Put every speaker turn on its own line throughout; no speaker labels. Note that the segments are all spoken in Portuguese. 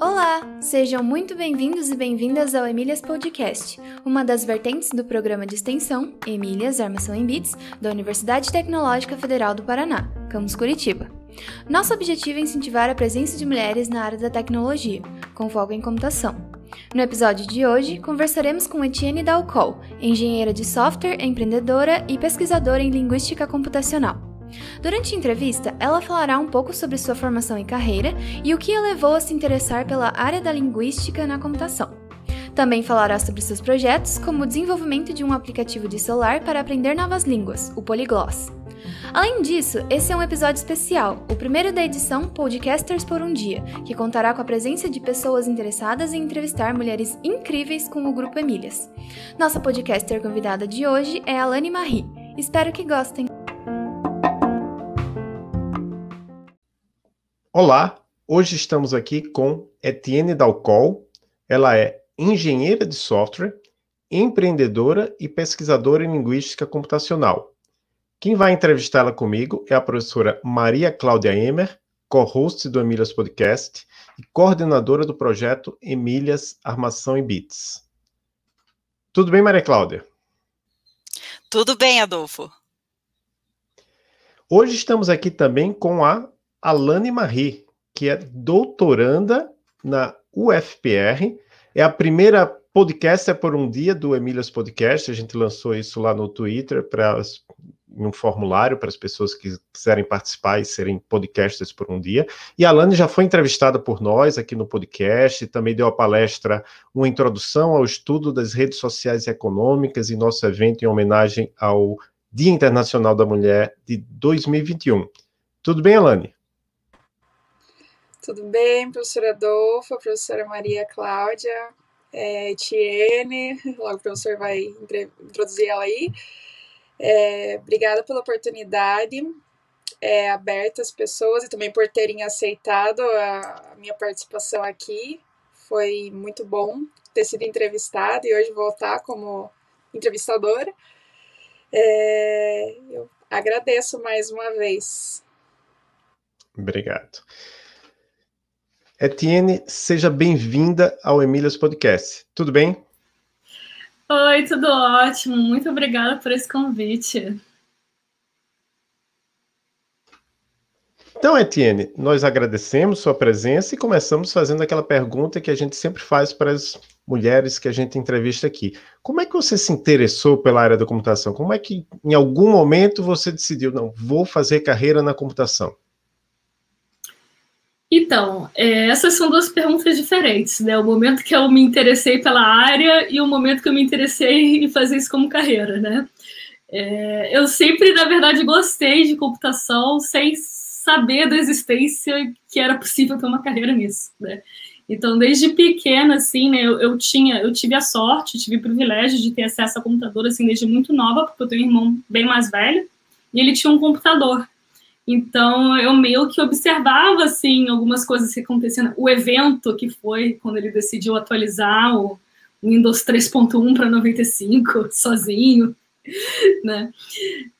Olá, sejam muito bem-vindos e bem-vindas ao Emílias Podcast, uma das vertentes do programa de extensão Emílias Armação em Bits da Universidade Tecnológica Federal do Paraná, campus Curitiba. Nosso objetivo é incentivar a presença de mulheres na área da tecnologia, com foco em computação. No episódio de hoje, conversaremos com Etienne Dalcol, engenheira de software, empreendedora e pesquisadora em linguística computacional. Durante a entrevista, ela falará um pouco sobre sua formação e carreira e o que a levou a se interessar pela área da linguística na computação. Também falará sobre seus projetos, como o desenvolvimento de um aplicativo de celular para aprender novas línguas, o Polygloss. Além disso, esse é um episódio especial, o primeiro da edição Podcasters por um Dia, que contará com a presença de pessoas interessadas em entrevistar mulheres incríveis com o Grupo Emílias. Nossa podcaster convidada de hoje é a Lani Marie. Espero que gostem.
Olá, hoje estamos aqui com Etienne Dalcol. Ela é engenheira de software, empreendedora e pesquisadora em linguística computacional. Quem vai entrevistá-la comigo é a professora Maria Cláudia Emer, co-host do Emílias Podcast e coordenadora do projeto Emílias Armação e Bits. Tudo bem, Maria Cláudia?
Tudo bem, Adolfo.
Hoje estamos aqui também com a Alane Marie, que é doutoranda na UFPR, é a primeira podcaster por um dia do Emílias Podcast. A gente lançou isso lá no Twitter para um formulário para as pessoas que quiserem participar e serem podcasters por um dia. E a Alane já foi entrevistada por nós aqui no podcast, também deu a palestra Uma Introdução ao Estudo das Redes Sociais e Econômicas em nosso evento em homenagem ao Dia Internacional da Mulher de 2021. Tudo bem, Alane?
Tudo bem, professora Adolfo, professora Maria Cláudia, é, Etienne, logo o professor vai introduzir ela aí. É, obrigada pela oportunidade é, aberta às pessoas e também por terem aceitado a, a, minha participação aqui. Foi muito bom ter sido entrevistada e hoje voltar como entrevistadora. É, eu agradeço mais uma vez.
Obrigado. Etienne, seja bem-vinda ao Emílias Podcast. Tudo bem?
Oi, tudo ótimo. Muito obrigada por esse convite.
Então, Etienne, nós agradecemos sua presença e começamos fazendo aquela pergunta que a gente sempre faz para as mulheres que a gente entrevista aqui. Como é que você se interessou pela área da computação? Como é que, em algum momento, você decidiu, não, vou fazer carreira na computação?
Então, é, essas são duas perguntas diferentes, né? O momento que eu me interessei pela área e o momento que eu me interessei em fazer isso como carreira, né? É, eu sempre, na verdade, gostei de computação sem saber da existência que era possível ter uma carreira nisso, né? Então, desde pequena, assim, né, eu, eu, tinha, eu tive a sorte, tive o privilégio de ter acesso a computador, assim, desde muito nova, porque eu tenho um irmão bem mais velho, e ele tinha um computador. Então, eu meio que observava, assim, algumas coisas aconteciam. O evento que foi quando ele decidiu atualizar o Windows 3.1 para 95, sozinho, né?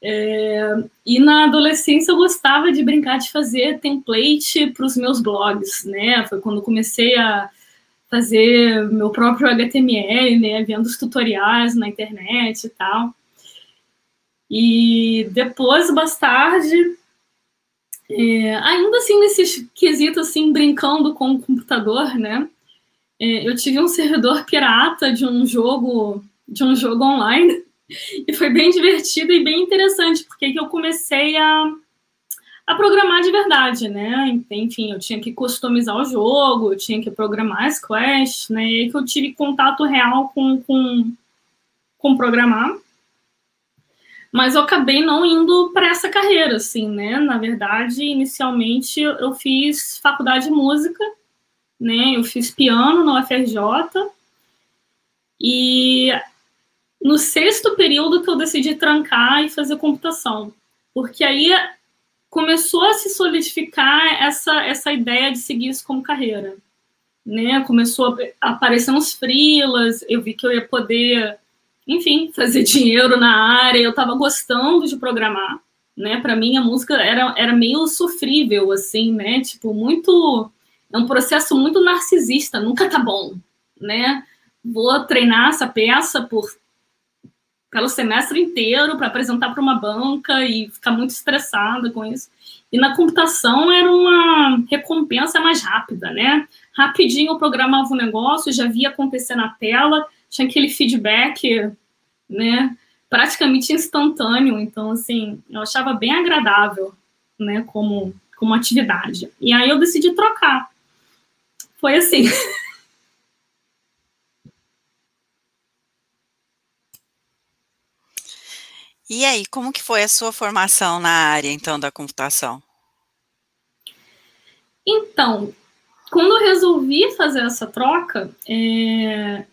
É, e na adolescência eu gostava de brincar de fazer template para os meus blogs, né? Foi quando comecei a fazer meu próprio HTML, né? Vendo os tutoriais na internet e tal. E depois, mais tarde, é, ainda assim, nesse quesito, assim, brincando com o computador, né? É, eu tive um servidor pirata de um jogo, de um jogo online, e foi bem divertido e bem interessante, porque eu comecei a, a programar de verdade, né? Enfim, eu tinha que customizar o jogo, eu tinha que programar as quests, né? E aí que eu tive contato real com, com, com programar mas eu acabei não indo para essa carreira, assim, né? Na verdade, inicialmente eu fiz faculdade de música, né? Eu fiz piano na UFRJ e no sexto período que eu decidi trancar e fazer computação, porque aí começou a se solidificar essa essa ideia de seguir isso como carreira, né? Começou a aparecer uns frilas, eu vi que eu ia poder enfim, fazer dinheiro na área, eu estava gostando de programar, né? Para mim a música era, era meio sofrível, assim, né? Tipo, muito. É um processo muito narcisista, nunca tá bom, né? Vou treinar essa peça por pelo semestre inteiro para apresentar para uma banca e ficar muito estressada com isso. E na computação era uma recompensa mais rápida, né? Rapidinho eu programava o negócio, já via acontecer na tela, tinha aquele feedback, né? Praticamente instantâneo. Então, assim, eu achava bem agradável, né? Como, como atividade. E aí eu decidi trocar. Foi assim.
E aí, como que foi a sua formação na área, então, da computação?
Então, quando eu resolvi fazer essa troca, é...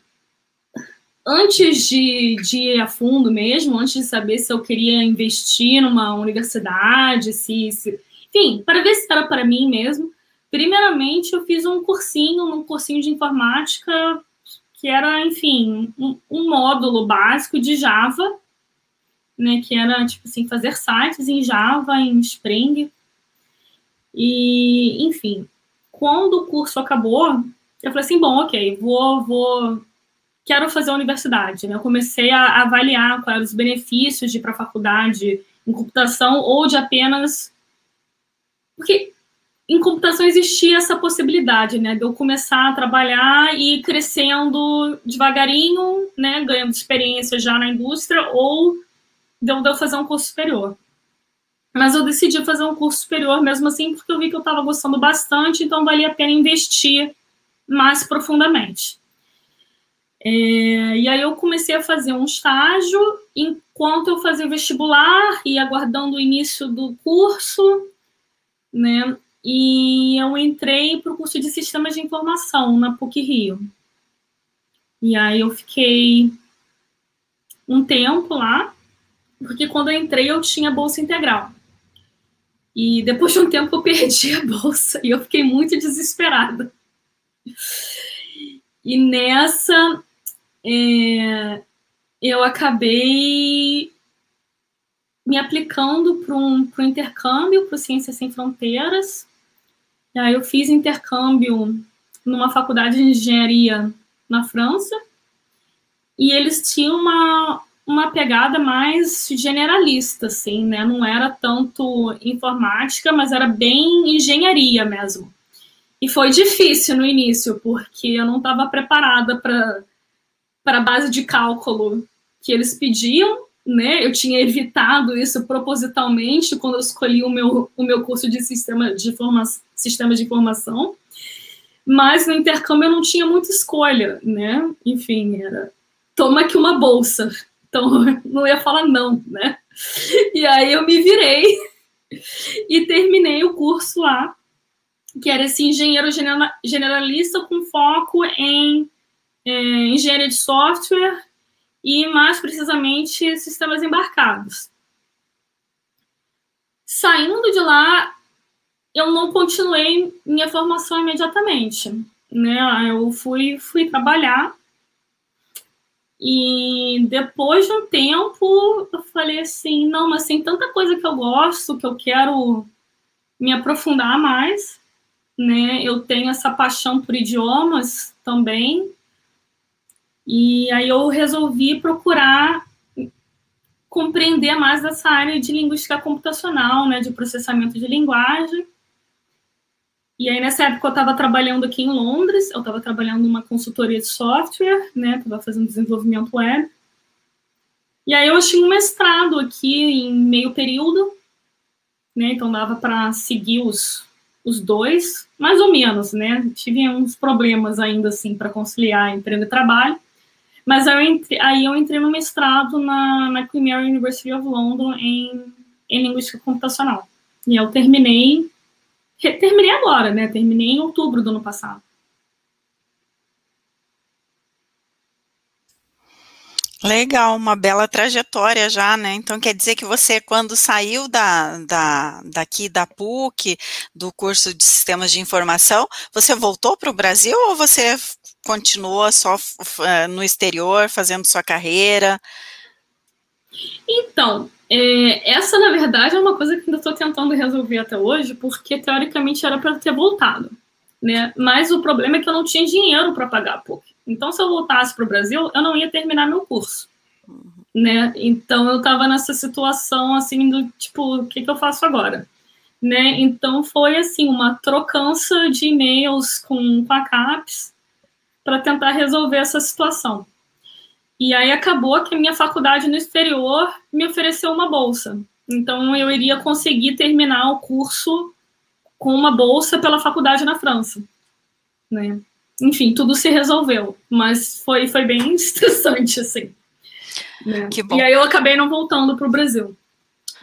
antes de, de ir a fundo mesmo, antes de saber se eu queria investir numa universidade, se, se... enfim, para ver se era para mim mesmo, primeiramente eu fiz um cursinho, um cursinho de informática que era, enfim, um, um módulo básico de Java né, que era tipo assim fazer sites em Java, em Spring. E, enfim, quando o curso acabou, eu falei assim, bom, ok, vou, vou, quero fazer a universidade. Né? Eu comecei a avaliar quais eram os benefícios de ir para a faculdade em computação ou de apenas porque em computação existia essa possibilidade, né, de eu começar a trabalhar e ir crescendo devagarinho, né, ganhando experiência já na indústria ou deu, deu fazer um curso superior. Mas eu decidi fazer um curso superior mesmo assim, porque eu vi que eu estava gostando bastante, então valia a pena investir mais profundamente. É, e aí eu comecei a fazer um estágio enquanto eu fazia o vestibular e aguardando o início do curso, né? E eu entrei para o curso de Sistemas de Informação na PUC Rio. E aí eu fiquei um tempo lá, porque quando eu entrei eu tinha bolsa integral. E depois de um tempo eu perdi a bolsa e eu fiquei muito desesperada. E nessa é, eu acabei me aplicando para um, um intercâmbio para Ciências Sem Fronteiras. E aí eu fiz intercâmbio numa faculdade de engenharia na França. E eles tinham uma, uma pegada mais generalista, assim, né? Não era tanto informática, mas era bem engenharia mesmo. E foi difícil no início, porque eu não estava preparada para a base de cálculo que eles pediam, né? Eu tinha evitado isso propositalmente quando eu escolhi o meu, o meu curso de sistema de, forma, sistema de informação. Mas no intercâmbio eu não tinha muita escolha, né? Enfim, era toma aqui uma bolsa. Então, não ia falar não, né? E aí eu me virei e terminei o curso lá, que era esse engenheiro generalista com foco em é, engenharia de software e, mais precisamente, sistemas embarcados. Saindo de lá, eu não continuei minha formação imediatamente. Né? Eu fui, fui trabalhar e depois de um tempo, eu falei assim: não, mas tem tanta coisa que eu gosto, que eu quero me aprofundar mais. Né? Eu tenho essa paixão por idiomas também. E aí eu resolvi procurar compreender mais dessa área de linguística computacional, né, de processamento de linguagem. E aí, nessa época, eu estava trabalhando aqui em Londres, eu estava trabalhando numa consultoria de software, né? Estava fazendo desenvolvimento web. E aí, eu achei um mestrado aqui em meio período, né? Então, dava para seguir os, os dois, mais ou menos, né? Tive uns problemas ainda, assim, para conciliar emprego e trabalho. Mas eu entrei, aí eu entrei no mestrado na, na Queen Mary University of London em, em linguística computacional. E eu terminei terminei agora, né? Terminei em outubro do ano passado.
Legal, uma bela trajetória já, né? Então quer dizer que você, quando saiu da, da, daqui da PUC, do curso de sistemas de informação, você voltou para o Brasil ou você continuou só no exterior, fazendo sua carreira?
Então, é, essa na verdade é uma coisa que ainda estou tentando resolver até hoje, porque teoricamente era para ter voltado, né? Mas o problema é que eu não tinha dinheiro para pagar a PUC. Então, se eu voltasse para o Brasil, eu não ia terminar meu curso, né? Então, eu estava nessa situação assim do tipo, o que, que eu faço agora? Né? Então, foi assim uma trocança de e-mails com, com a CAPES para tentar resolver essa situação. E aí acabou que a minha faculdade no exterior me ofereceu uma bolsa. Então eu iria conseguir terminar o curso com uma bolsa pela faculdade na França, né? Enfim, tudo se resolveu, mas foi foi bem estressante assim. Né? Que bom. E aí eu acabei não voltando para o Brasil.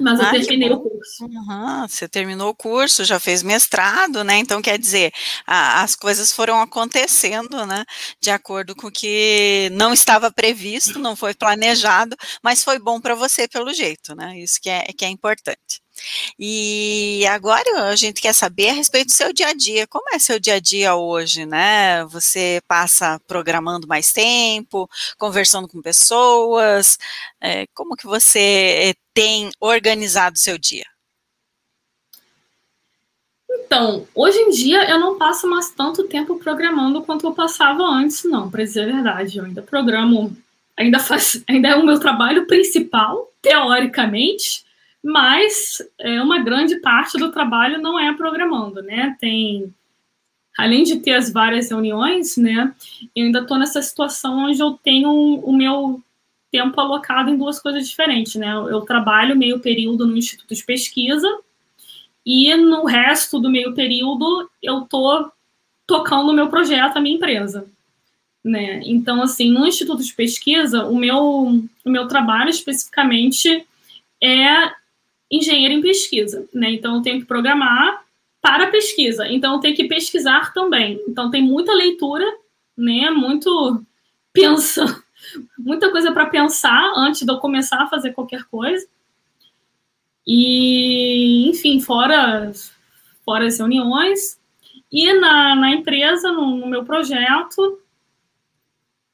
Mas eu ah, terminei o curso.
Uhum, você terminou o curso, já fez mestrado, né? Então, quer dizer, a, as coisas foram acontecendo, né? De acordo com o que não estava previsto, não foi planejado, mas foi bom para você pelo jeito, né? Isso que é, que é importante. E agora a gente quer saber a respeito do seu dia a dia. Como é seu dia a dia hoje, né? Você passa programando mais tempo, conversando com pessoas? É, como que você tem organizado seu dia?
Então, hoje em dia eu não passo mais tanto tempo programando quanto eu passava antes, não, para dizer a verdade. Eu ainda programo, ainda faz, ainda é o meu trabalho principal, teoricamente, mas é, uma grande parte do trabalho não é programando, né? Tem, além de ter as várias reuniões, né? Eu ainda estou nessa situação onde eu tenho o meu tempo alocado em duas coisas diferentes, né? Eu trabalho meio período no Instituto de Pesquisa e no resto do meio período eu tô tocando o meu projeto, a minha empresa, né? Então, assim, no Instituto de Pesquisa, o meu, o meu trabalho especificamente é engenheiro em pesquisa, né? Então eu tenho que programar para pesquisa. Então eu tenho que pesquisar também. Então tem muita leitura, né? Muito pensa, muita coisa para pensar antes de eu começar a fazer qualquer coisa. E, enfim, fora, fora as reuniões. E na, na empresa, no, no meu projeto,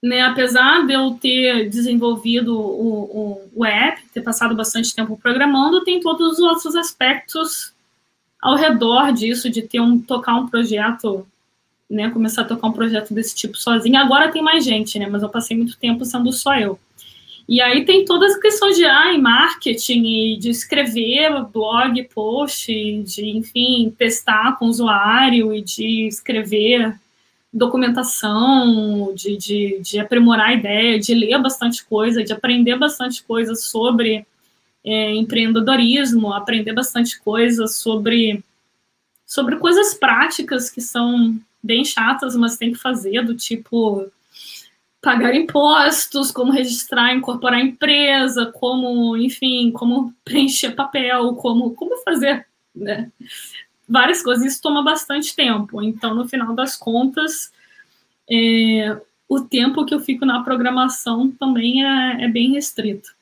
né, apesar de eu ter desenvolvido o, o, o, app, ter passado bastante tempo programando, tem todos os outros aspectos ao redor disso, de ter um, tocar um projeto, né, começar a tocar um projeto desse tipo sozinho. Agora tem mais gente, né, mas eu passei muito tempo sendo só eu. E aí tem todas as questões de ah, marketing, e de escrever blog, post, de, enfim, testar com o usuário e de escrever documentação, de, de, de, aprimorar a ideia, de ler bastante coisa, de aprender bastante coisa sobre é, empreendedorismo, aprender bastante coisa sobre, sobre coisas práticas que são bem chatas, mas tem que fazer, do tipo pagar impostos, como registrar, incorporar empresa, como, enfim, como preencher papel, como, como fazer, né? Várias coisas, isso toma bastante tempo. Então, no final das contas, é, o tempo que eu fico na programação também é, é bem restrito.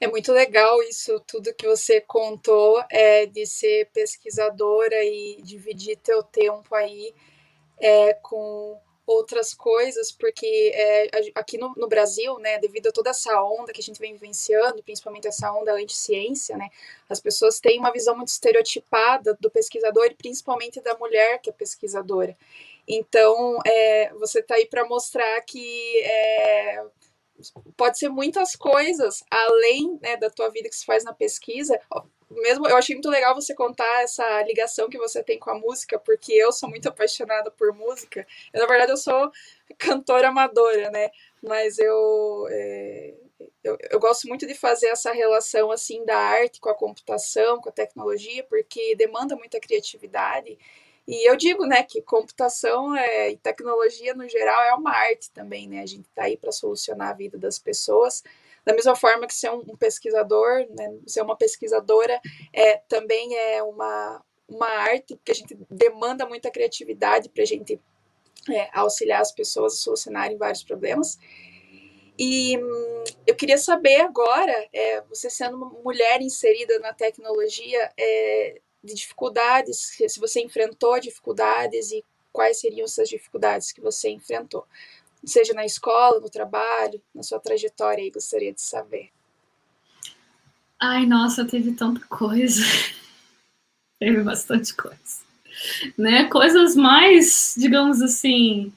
É muito legal isso, tudo que você contou, é, de ser pesquisadora e dividir teu tempo aí é, com outras coisas, porque é, aqui no, no, Brasil, né, devido a toda essa onda que a gente vem vivenciando, principalmente essa onda anti-ciência, né, as pessoas têm uma visão muito estereotipada do pesquisador e principalmente da mulher que é pesquisadora. Então, é, você está aí para mostrar que é, pode ser muitas coisas além né, da tua vida que se faz na pesquisa mesmo eu achei muito legal você contar essa ligação que você tem com a música, porque eu sou muito apaixonada por música. Eu, na verdade, eu sou cantora amadora, né? Mas eu, é, eu, eu gosto muito de fazer essa relação assim da arte com a computação, com a tecnologia, porque demanda muita criatividade. E eu digo, né, que computação é, e tecnologia no geral é uma arte também, né? A gente está aí para solucionar a vida das pessoas. Da mesma forma que ser um, pesquisador, né, ser uma pesquisadora é, também é uma, uma arte que a gente demanda muita criatividade para a gente é, auxiliar as pessoas a solucionarem vários problemas. E hum, eu queria saber agora, é, você sendo uma mulher inserida na tecnologia, é, de dificuldades, se você enfrentou dificuldades e quais seriam essas dificuldades que você enfrentou. Seja na escola, no trabalho, na sua trajetória aí, gostaria de saber.
Ai, nossa, teve tanta coisa. teve bastante coisa. Né? Coisas mais, digamos assim,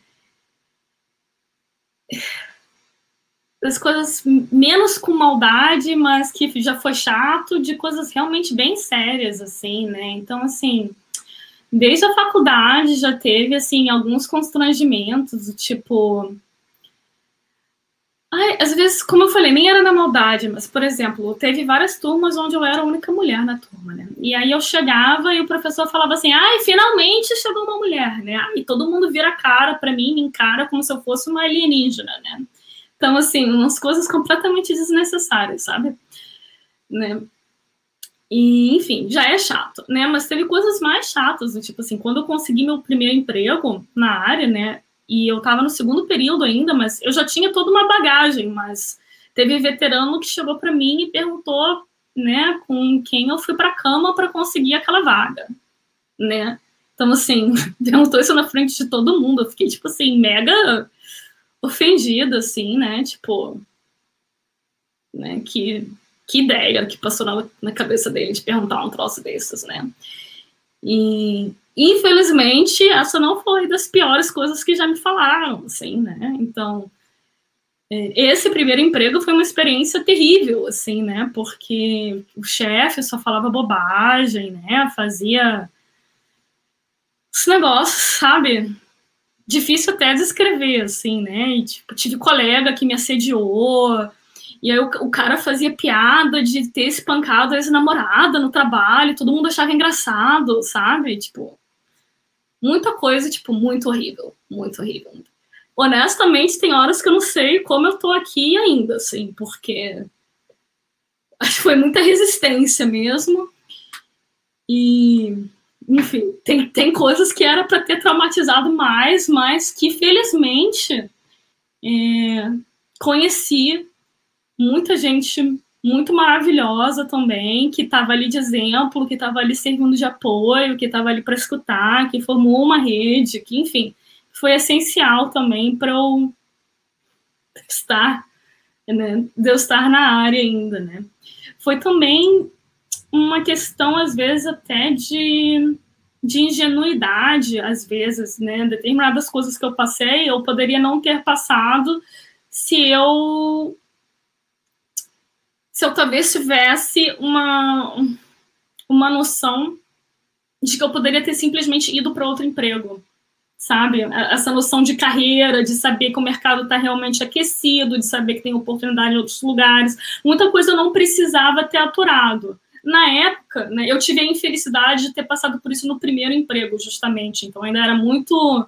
das coisas menos com maldade, mas que já foi chato, de coisas realmente bem sérias, assim, né? Então, assim, desde a faculdade já teve, assim, alguns constrangimentos, tipo. Ai, às vezes, como eu falei, nem era na maldade, mas, por exemplo, teve várias turmas onde eu era a única mulher na turma, né? E aí eu chegava e o professor falava assim: ai, finalmente chegou uma mulher, né? E todo mundo vira a cara para mim, me encara como se eu fosse uma alienígena, né? Então, assim, umas coisas completamente desnecessárias, sabe? Né? E, enfim, já é chato, né? Mas teve coisas mais chatas, do tipo assim, quando eu consegui meu primeiro emprego na área, né? E eu tava no segundo período ainda, mas eu já tinha toda uma bagagem, mas teve veterano que chegou para mim e perguntou, né, com quem eu fui para cama para conseguir aquela vaga, né? Então, assim, perguntou isso na frente de todo mundo. Eu fiquei, tipo assim, mega ofendida, assim, né? Tipo, né? Que, que ideia que passou na, na cabeça dele de perguntar um troço desses, né? E, infelizmente, essa não foi das piores coisas que já me falaram, assim, né? Então, é, esse primeiro emprego foi uma experiência terrível, assim, né? Porque o chefe só falava bobagem, né? Fazia os negócios, sabe? difícil até descrever, assim, né? E, tipo, tive colega que me assediou, e aí o, o cara fazia piada de ter espancado a ex-namorada no trabalho, todo mundo achava engraçado, sabe? Tipo, muita coisa, tipo, muito horrível, muito horrível. Honestamente, tem horas que eu não sei como eu tô aqui ainda, assim, porque acho que foi muita resistência mesmo. E enfim, tem, tem coisas que era para ter traumatizado mais, mas que felizmente é, conheci muita gente muito maravilhosa também, que estava ali de exemplo, que estava ali servindo de apoio, que estava ali para escutar, que formou uma rede, que, enfim, foi essencial também para eu estar, né, de eu estar na área ainda, né. Foi também uma questão, às vezes, até de, de ingenuidade, às vezes, né? Determinadas coisas que eu passei, eu poderia não ter passado se eu se eu talvez tivesse uma uma noção de que eu poderia ter simplesmente ido para outro emprego, sabe? Essa noção de carreira, de saber que o mercado está realmente aquecido, de saber que tem oportunidade em outros lugares. Muita coisa eu não precisava ter aturado na época, né, eu tive a infelicidade de ter passado por isso no primeiro emprego, justamente. Então, ainda era muito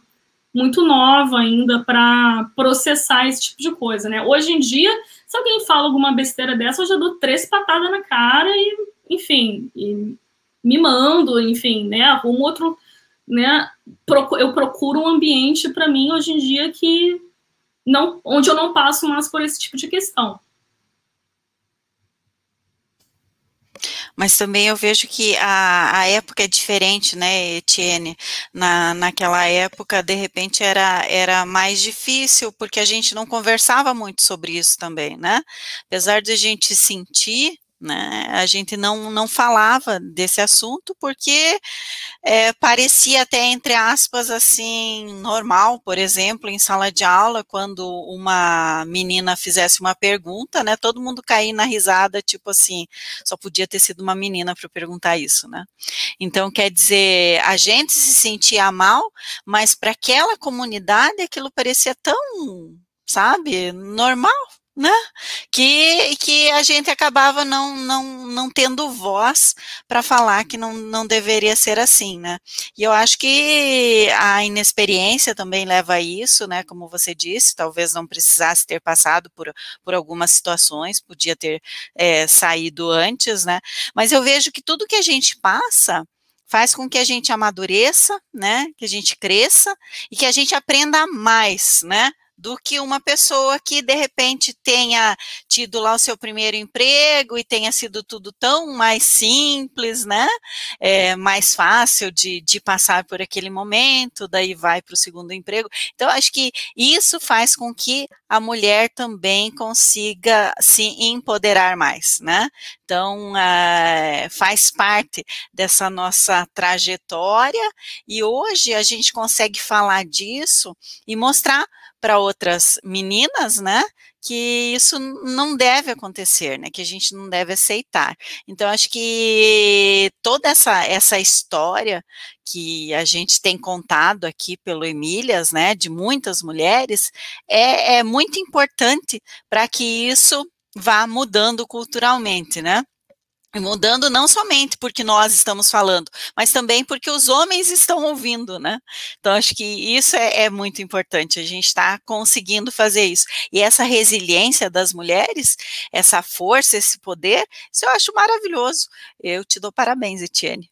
muito nova ainda para processar esse tipo de coisa, né? Hoje em dia, se alguém fala alguma besteira dessa, eu já dou três patadas na cara e, enfim, e me mando, enfim, né? Arrumo outro, né? Eu procuro um ambiente para mim hoje em dia que não, onde eu não passo mais por esse tipo de questão.
Mas também eu vejo que a, a época é diferente, né, Etienne? Na, naquela época, de repente, era, era mais difícil, porque a gente não conversava muito sobre isso também, né? Apesar de a gente sentir né? A gente não, não falava desse assunto porque é, parecia até, entre aspas, assim, normal, por exemplo, em sala de aula, quando uma menina fizesse uma pergunta, né? Todo mundo caía na risada, tipo assim, só podia ter sido uma menina para perguntar isso, né? Então, quer dizer, a gente se sentia mal, mas para aquela comunidade aquilo parecia tão, sabe, normal, né? Que, que a gente acabava não, não, não tendo voz para falar que não, não deveria ser assim, né? E eu acho que a inexperiência também leva a isso, né? Como você disse, talvez não precisasse ter passado por, por algumas situações, podia ter é, saído antes, né? Mas eu vejo que tudo que a gente passa faz com que a gente amadureça, né? Que a gente cresça e que a gente aprenda mais, né? Do que uma pessoa que de repente tenha tido lá o seu primeiro emprego e tenha sido tudo tão mais simples, né? É, mais fácil de, de passar por aquele momento, daí vai para o segundo emprego. Então, acho que isso faz com que a mulher também consiga se empoderar mais, né? Então, uh, faz parte dessa nossa trajetória e hoje a gente consegue falar disso e mostrar para outras meninas, né, que isso não deve acontecer, né, que a gente não deve aceitar. Então, acho que toda essa, essa história que a gente tem contado aqui pelo Emílias, né, de muitas mulheres, é, é muito importante para que isso vá mudando culturalmente, né? Mudando não somente porque nós estamos falando, mas também porque os homens estão ouvindo, né? Então, acho que isso é, é muito importante, a gente está conseguindo fazer isso. E essa resiliência das mulheres, essa força, esse poder, isso eu acho maravilhoso. Eu te dou parabéns, Etienne.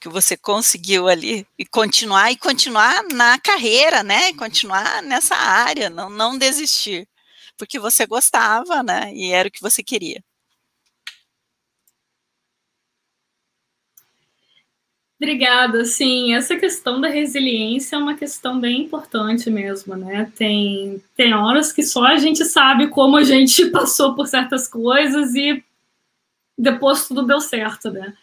Que você conseguiu ali e continuar e continuar na carreira, né? Continuar nessa área, não, não desistir. Porque você gostava, né? E era o que você queria.
Obrigada. Sim, essa questão da resiliência é uma questão bem importante mesmo, né? Tem, tem horas que só a gente sabe como a gente passou por certas coisas e depois tudo deu certo, né?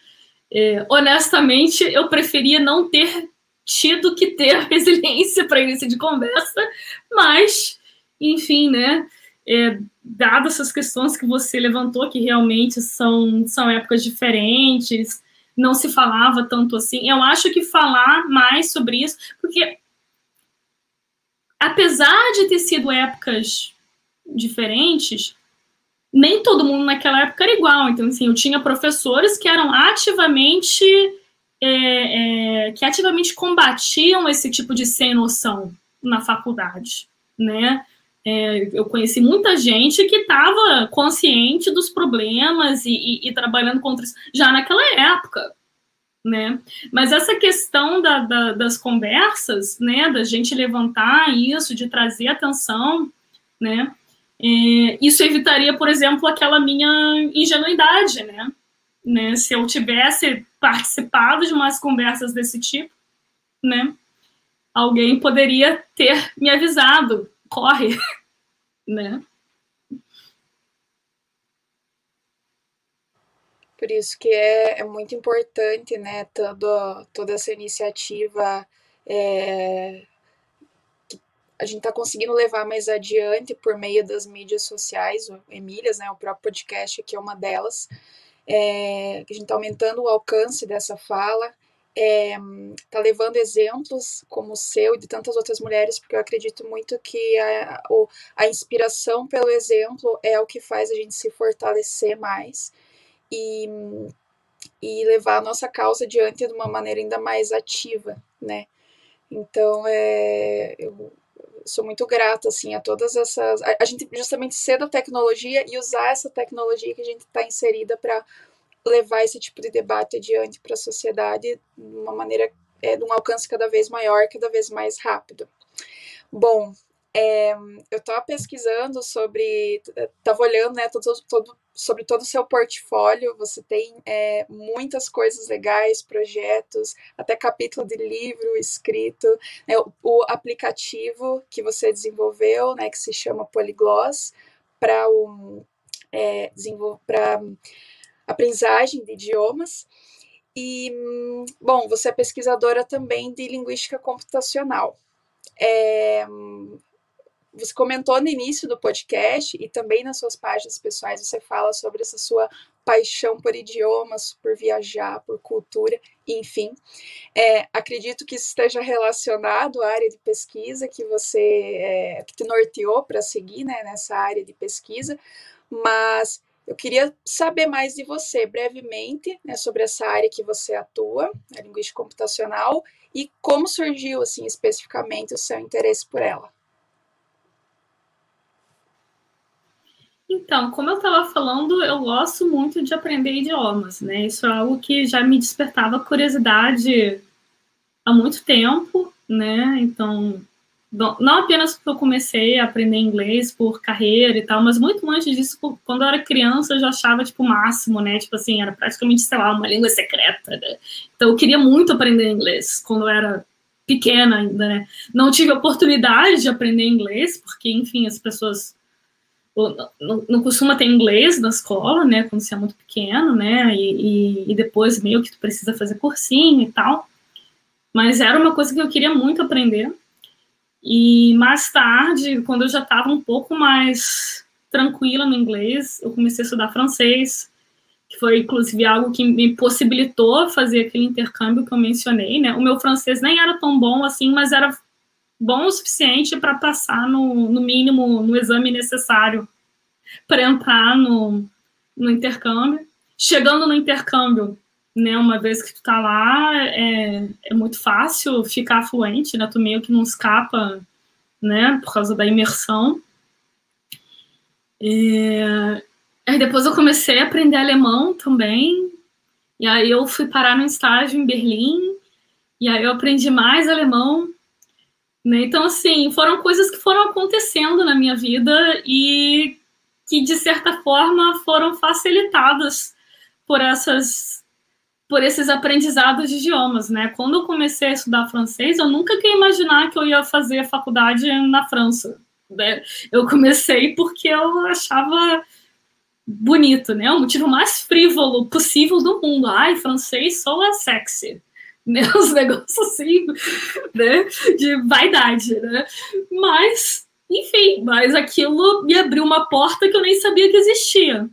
É, honestamente, eu preferia não ter tido que ter resiliência para início de conversa, mas, enfim, né? É, dadas essas questões que você levantou, que realmente são, são épocas diferentes, não se falava tanto assim. Eu acho que falar mais sobre isso, porque apesar de ter sido épocas diferentes, nem todo mundo naquela época era igual. Então, assim, eu tinha professores que eram ativamente é, é, que ativamente combatiam esse tipo de sem noção na faculdade, né? É, eu conheci muita gente que estava consciente dos problemas e, e, e, trabalhando contra isso já naquela época, né? Mas essa questão da, da, das conversas, né, da gente levantar isso, de trazer atenção, né? É, isso evitaria, por exemplo, aquela minha ingenuidade, né? né? Se eu tivesse participado de umas conversas desse tipo, né? Alguém poderia ter me avisado, corre, né?
Por isso que é, é muito importante, né, toda, toda essa iniciativa é, que a gente está conseguindo levar mais adiante por meio das mídias sociais, o Emílias, né, o próprio podcast aqui é uma delas, é, a gente está aumentando o alcance dessa fala, é, levando exemplos como o seu e de tantas outras mulheres, porque eu acredito muito que a, a inspiração pelo exemplo é o que faz a gente se fortalecer mais e, e levar a nossa causa adiante de uma maneira ainda mais ativa, né? Então, é, eu sou muito grata, assim, a todas essas... A, a gente justamente ser da tecnologia e usar essa tecnologia que a gente está inserida para levar esse tipo de debate adiante para a sociedade de uma maneira, é, de um alcance cada vez maior, cada vez mais rápido. Bom, é, eu estava pesquisando sobre, estava olhando, né, todo, todo, sobre todo o seu portfólio, você tem é, muitas coisas legais, projetos, até capítulo de livro escrito, né, o, o, aplicativo que você desenvolveu, né, que se chama Polygloss, para um, é, para aprendizagem de idiomas. E, bom, você é pesquisadora também de linguística computacional. É, você comentou no início do podcast e também nas suas páginas pessoais você fala sobre essa sua paixão por idiomas, por viajar, por cultura, enfim. É, acredito que isso esteja relacionado à área de pesquisa que você é, que te norteou para seguir né, nessa área de pesquisa, mas eu queria saber mais de você, brevemente, né, sobre essa área que você atua, a linguística computacional, e como surgiu, assim, especificamente o seu interesse por ela.
Então, como eu estava falando, eu gosto muito de aprender idiomas, né? Isso é algo que já me despertava curiosidade há muito tempo, né? Então, não apenas porque eu comecei a aprender inglês por carreira e tal, mas muito antes disso, quando eu era criança, eu já achava, tipo, o máximo, né? Tipo assim, era praticamente, sei lá, uma língua secreta, né? Então, eu queria muito aprender inglês quando eu era pequena ainda, né? Não tive oportunidade de aprender inglês, porque, enfim, as pessoas não, não costuma ter inglês na escola, né? Quando você é muito pequeno, né? E, e, e depois meio que tu precisa fazer cursinho e tal. Mas era uma coisa que eu queria muito aprender. E mais tarde, quando eu já estava um pouco mais tranquila no inglês, eu comecei a estudar francês, que foi inclusive algo que me possibilitou fazer aquele intercâmbio que eu mencionei, né? O meu francês nem era tão bom assim, mas era bom o suficiente para passar no, no mínimo no exame necessário para entrar no, no intercâmbio. Chegando no intercâmbio, né, uma vez que tu tá lá, é, é muito fácil ficar fluente, né, tu meio que não escapa, né, por causa da imersão. E, aí depois eu comecei a aprender alemão também, e aí eu fui parar no estágio em Berlim, e aí eu aprendi mais alemão, né, então assim, foram coisas que foram acontecendo na minha vida e que de certa forma foram facilitadas por essas por esses aprendizados de idiomas, né? Quando eu comecei a estudar francês, eu nunca queria imaginar que eu ia fazer a faculdade na França. Né? Eu comecei porque eu achava bonito, né? O motivo mais frívolo possível do mundo. Ai, francês soa sexy. Né? Os negócios assim, né? De vaidade, né? Mas, enfim, mas aquilo me abriu uma porta que eu nem sabia que existia.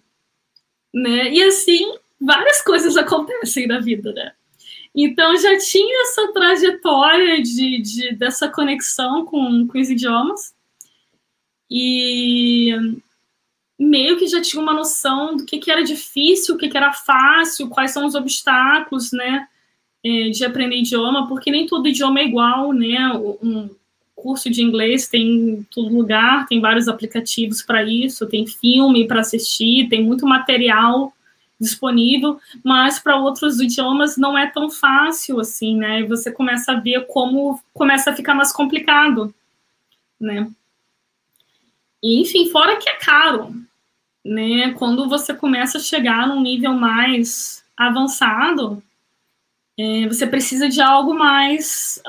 Né? E assim, várias coisas acontecem na vida, né? Então já tinha essa trajetória de, de dessa conexão com, com os idiomas e meio que já tinha uma noção do que, que era difícil, o que, que era fácil, quais são os obstáculos, né, é, de aprender idioma, porque nem todo idioma é igual, né, um curso de inglês tem em todo lugar, tem vários aplicativos para isso, tem filme para assistir, tem muito material disponível, mas para outros idiomas não é tão fácil assim, né? E você começa a ver como começa a ficar mais complicado, né? E, enfim, fora que é caro, né? Quando você começa a chegar num nível mais avançado, é, você precisa de algo mais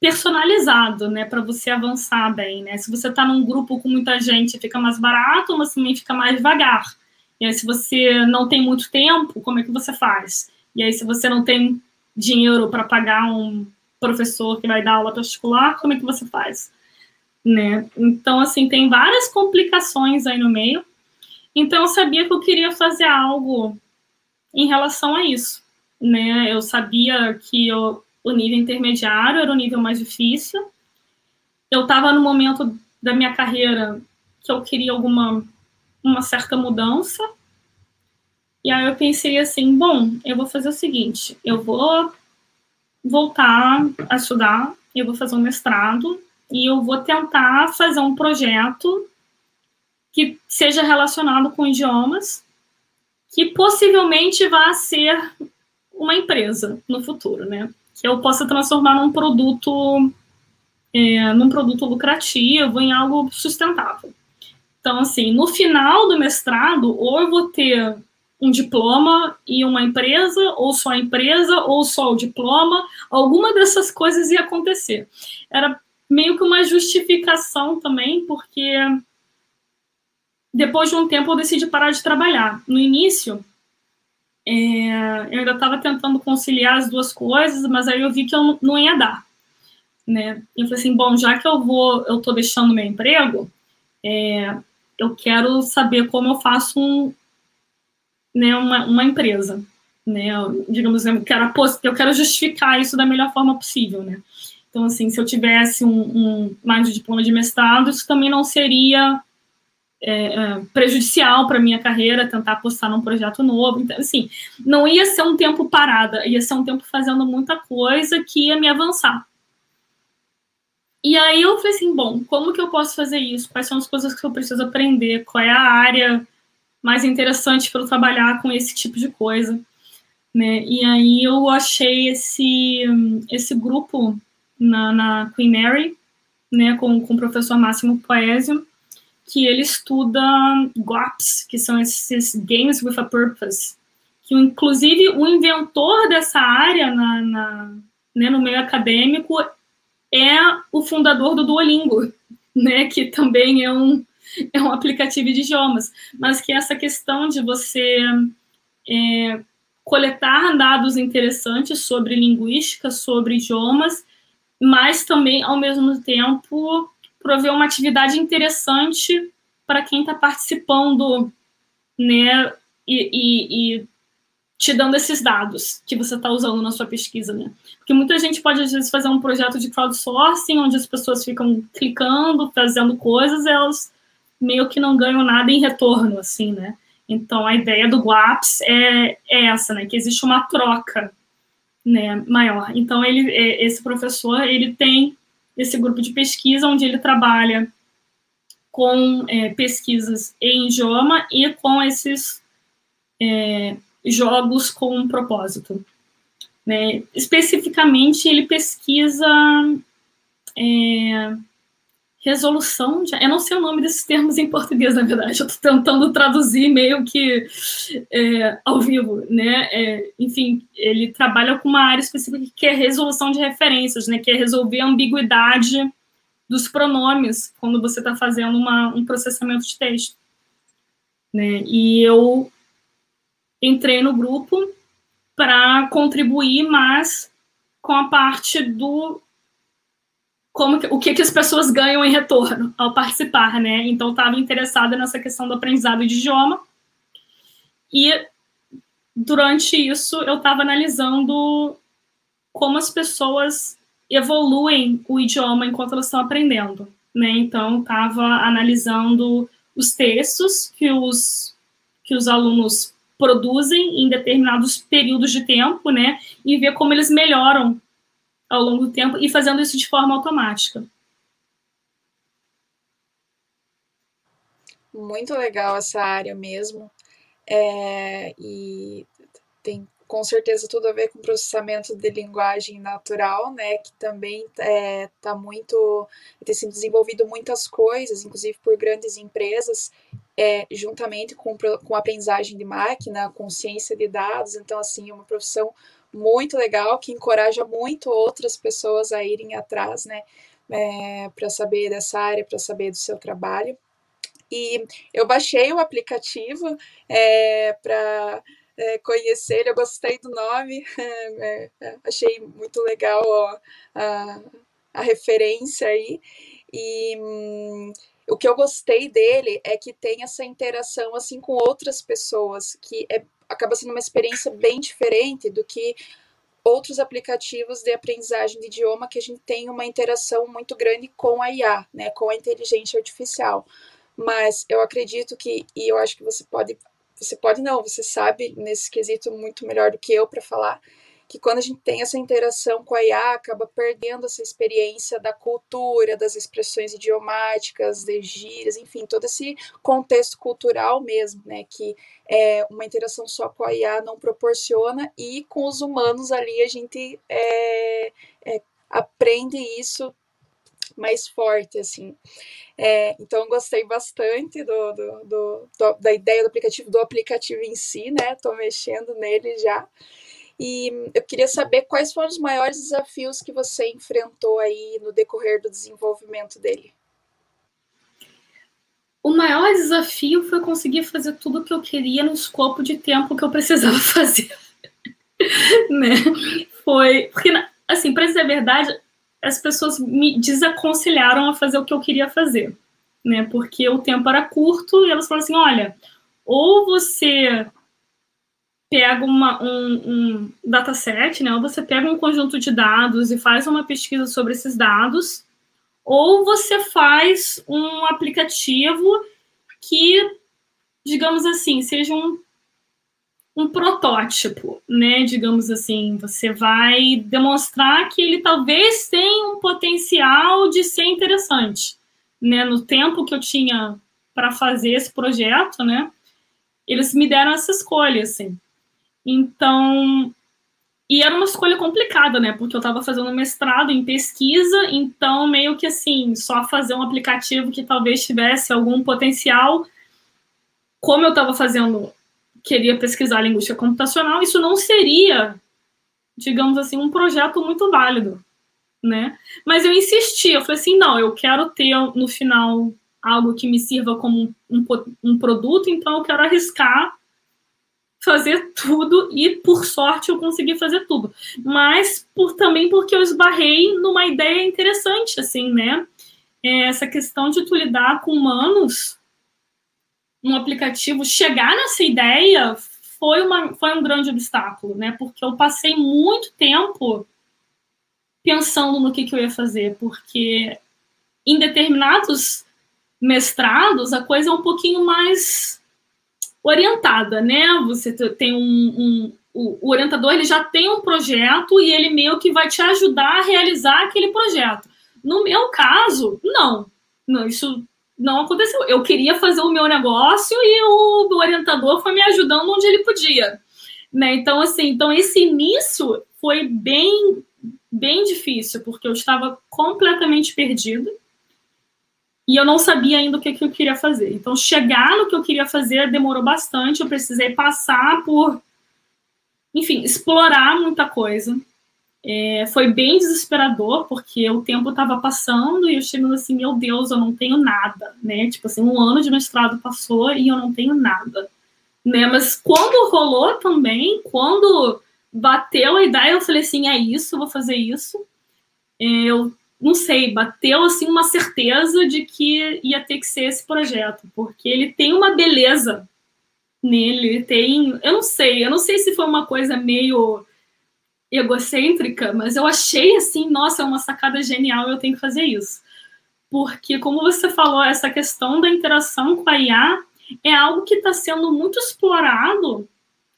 personalizado, né, para você avançar bem, né? Se você está num grupo com muita gente, fica mais barato, mas também fica mais devagar. E aí, se você não tem muito tempo, como é que você faz? E aí, se você não tem dinheiro para pagar um professor que vai dar aula particular, como é que você faz? Né? Então, assim, tem várias complicações aí no meio. Então, eu sabia que eu queria fazer algo em relação a isso. Né? Eu sabia que eu, o nível intermediário era o nível mais difícil. Eu estava no momento da minha carreira que eu queria alguma uma certa mudança. E aí eu pensei assim, bom, eu vou fazer o seguinte, eu vou voltar a estudar, eu vou fazer um mestrado e eu vou tentar fazer um projeto que seja relacionado com idiomas, que possivelmente vá ser uma empresa no futuro, né? Que eu possa transformar num produto, é, num produto lucrativo, em algo sustentável. Então, assim, no final do mestrado, ou eu vou ter um diploma e uma empresa, ou só a empresa, ou só o diploma, alguma dessas coisas ia acontecer. Era meio que uma justificação também, porque depois de um tempo eu decidi parar de trabalhar. No início, é, eu ainda estava tentando conciliar as duas coisas, mas aí eu vi que eu não ia dar. Né? Eu falei assim, bom, já que eu vou, eu estou deixando meu emprego, é, eu quero saber como eu faço um, né, uma, uma empresa, né, digamos, eu quero, eu quero justificar isso da melhor forma possível, né. Então, assim, se eu tivesse um, um mais de diploma de mestrado, isso também não seria é, é, prejudicial para minha carreira, tentar apostar num projeto novo. Então, assim, não ia ser um tempo parada, ia ser um tempo fazendo muita coisa que ia me avançar. E aí eu falei assim, bom, como que eu posso fazer isso? Quais são as coisas que eu preciso aprender? Qual é a área mais interessante para eu trabalhar com esse tipo de coisa? Né? E aí eu achei esse, esse grupo na, na Queen Mary, né, com, com o professor Máximo Poésio, que ele estuda GUAPs, que são esses Games with a Purpose, que inclusive o inventor dessa área na, na né, no meio acadêmico é o fundador do Duolingo, né, que também é um, é um aplicativo de idiomas, mas que essa questão de você é, coletar dados interessantes sobre linguística, sobre idiomas, mas também, ao mesmo tempo, prover uma atividade interessante para quem está participando, né, e, e, e, te dando esses dados que você está usando na sua pesquisa, né? Porque muita gente pode, às vezes, fazer um projeto de crowdsourcing, onde as pessoas ficam clicando, fazendo coisas, elas meio que não ganham nada em retorno, assim, né? Então, a ideia do GUAPS é, é essa, né? Que existe uma troca né, maior. Então, ele, é, esse professor, ele tem esse grupo de pesquisa onde ele trabalha com é, pesquisas em idioma e com esses é, jogos com um propósito. Né? Especificamente, ele pesquisa é, resolução de. Eu não sei o nome desses termos em português, na verdade. Eu estou tentando traduzir meio que é, ao vivo, né? É, enfim, ele trabalha com uma área específica que é resolução de referências, né? Que é resolver a ambiguidade dos pronomes quando você está fazendo uma, um processamento de texto. Né? E eu entrei no grupo para contribuir mais com a parte do como que, o que, que as pessoas ganham em retorno ao participar, né? Então, estava interessada nessa questão do aprendizado de idioma. E durante isso, eu estava analisando como as pessoas evoluem o idioma enquanto elas estão aprendendo, né? Então, estava analisando os textos que os, que os alunos produzem em determinados períodos de tempo, né? E ver como eles melhoram ao longo do tempo e fazendo isso de forma automática.
Muito legal essa área mesmo. É, e tem com certeza tudo a ver com processamento de linguagem natural, né? Que também está é, tá muito. tem sido desenvolvido muitas coisas, inclusive por grandes empresas, é, juntamente com, com aprendizagem de máquina, consciência de dados. Então, assim, é uma profissão muito legal, que encoraja muito outras pessoas a irem atrás, né, é, para saber dessa área, para saber do seu trabalho. E eu baixei o aplicativo é, para é, conhecer, eu gostei do nome, é, é, achei muito legal ó, a, a referência aí. E hum, o que eu gostei dele é que tem essa interação assim com outras pessoas, que é acaba sendo uma experiência bem diferente do que outros aplicativos de aprendizagem de idioma que a gente tem uma interação muito grande com a IA, né, com a inteligência artificial. Mas eu acredito que, e eu acho que você pode, você pode não, você sabe nesse quesito muito melhor do que eu para falar, que quando a gente tem essa interação com a IA, acaba perdendo essa experiência da cultura, das expressões idiomáticas, de gírias, enfim, todo esse contexto cultural mesmo, né, que é, uma interação só com a IA não proporciona, e com os humanos ali a gente é, é, aprende isso mais forte, assim. É, então, gostei bastante do, do, do, do, da ideia do aplicativo, do aplicativo em si, né? Estou mexendo nele já. E eu queria saber quais foram os maiores desafios que você enfrentou aí no decorrer do desenvolvimento dele.
O maior desafio foi conseguir fazer tudo o que eu queria no escopo de tempo que eu precisava fazer. né? Foi. Porque, assim, para dizer a verdade, as pessoas me desaconselharam a fazer o que eu queria fazer. Né? Porque o tempo era curto e elas falaram assim: olha, ou você pega uma, um, um dataset, né? Ou você pega um conjunto de dados e faz uma pesquisa sobre esses dados, ou você faz um aplicativo que, digamos assim, seja um, um protótipo, né? Digamos assim, você vai demonstrar que ele talvez tenha um potencial de ser interessante, né? No tempo que eu tinha para fazer esse projeto, né? Eles me deram essa escolha, assim. Então, e era uma escolha complicada, né? Porque eu estava fazendo mestrado em pesquisa, então meio que assim, só fazer um aplicativo que talvez tivesse algum potencial. Como eu estava fazendo, queria pesquisar linguística computacional, isso não seria, digamos assim, um projeto muito válido, né? Mas eu insisti, eu falei assim, não, eu quero ter no final algo que me sirva como um, um, um produto, então eu quero arriscar fazer tudo e por sorte eu consegui fazer tudo. Mas por também porque eu esbarrei numa ideia interessante assim, né? É essa questão de tu lidar com humanos um aplicativo, chegar nessa ideia foi, uma, foi um grande obstáculo, né? Porque eu passei muito tempo pensando no que, que eu ia fazer, porque em determinados mestrados a coisa é um pouquinho mais orientada, né? Você tem um, um o, orientador ele já tem um projeto e ele meio que vai te ajudar a realizar aquele projeto. No meu caso, não, não isso não aconteceu. Eu queria fazer o meu negócio e o, orientador foi me ajudando onde ele podia, né? Então assim, então esse início foi bem bem difícil porque eu estava completamente perdida e eu não sabia ainda o que, que eu queria fazer. Então, chegar no que eu queria fazer demorou bastante, eu precisei passar por, enfim, explorar muita coisa. É, foi bem desesperador, porque o tempo estava passando e eu chegando assim, meu Deus, eu não tenho nada, né? Tipo assim, um ano de mestrado passou e eu não tenho nada, né? Mas quando rolou também, quando bateu a ideia, eu falei assim, é isso, vou fazer isso. É, eu não sei, bateu assim uma certeza de que ia ter que ser esse projeto, porque ele tem uma beleza nele, ele tem, eu não sei, eu não sei se foi uma coisa meio egocêntrica, mas eu achei assim, nossa, é uma sacada genial, eu tenho que fazer isso. Porque como você falou, essa questão da interação com a IA é algo que está sendo muito explorado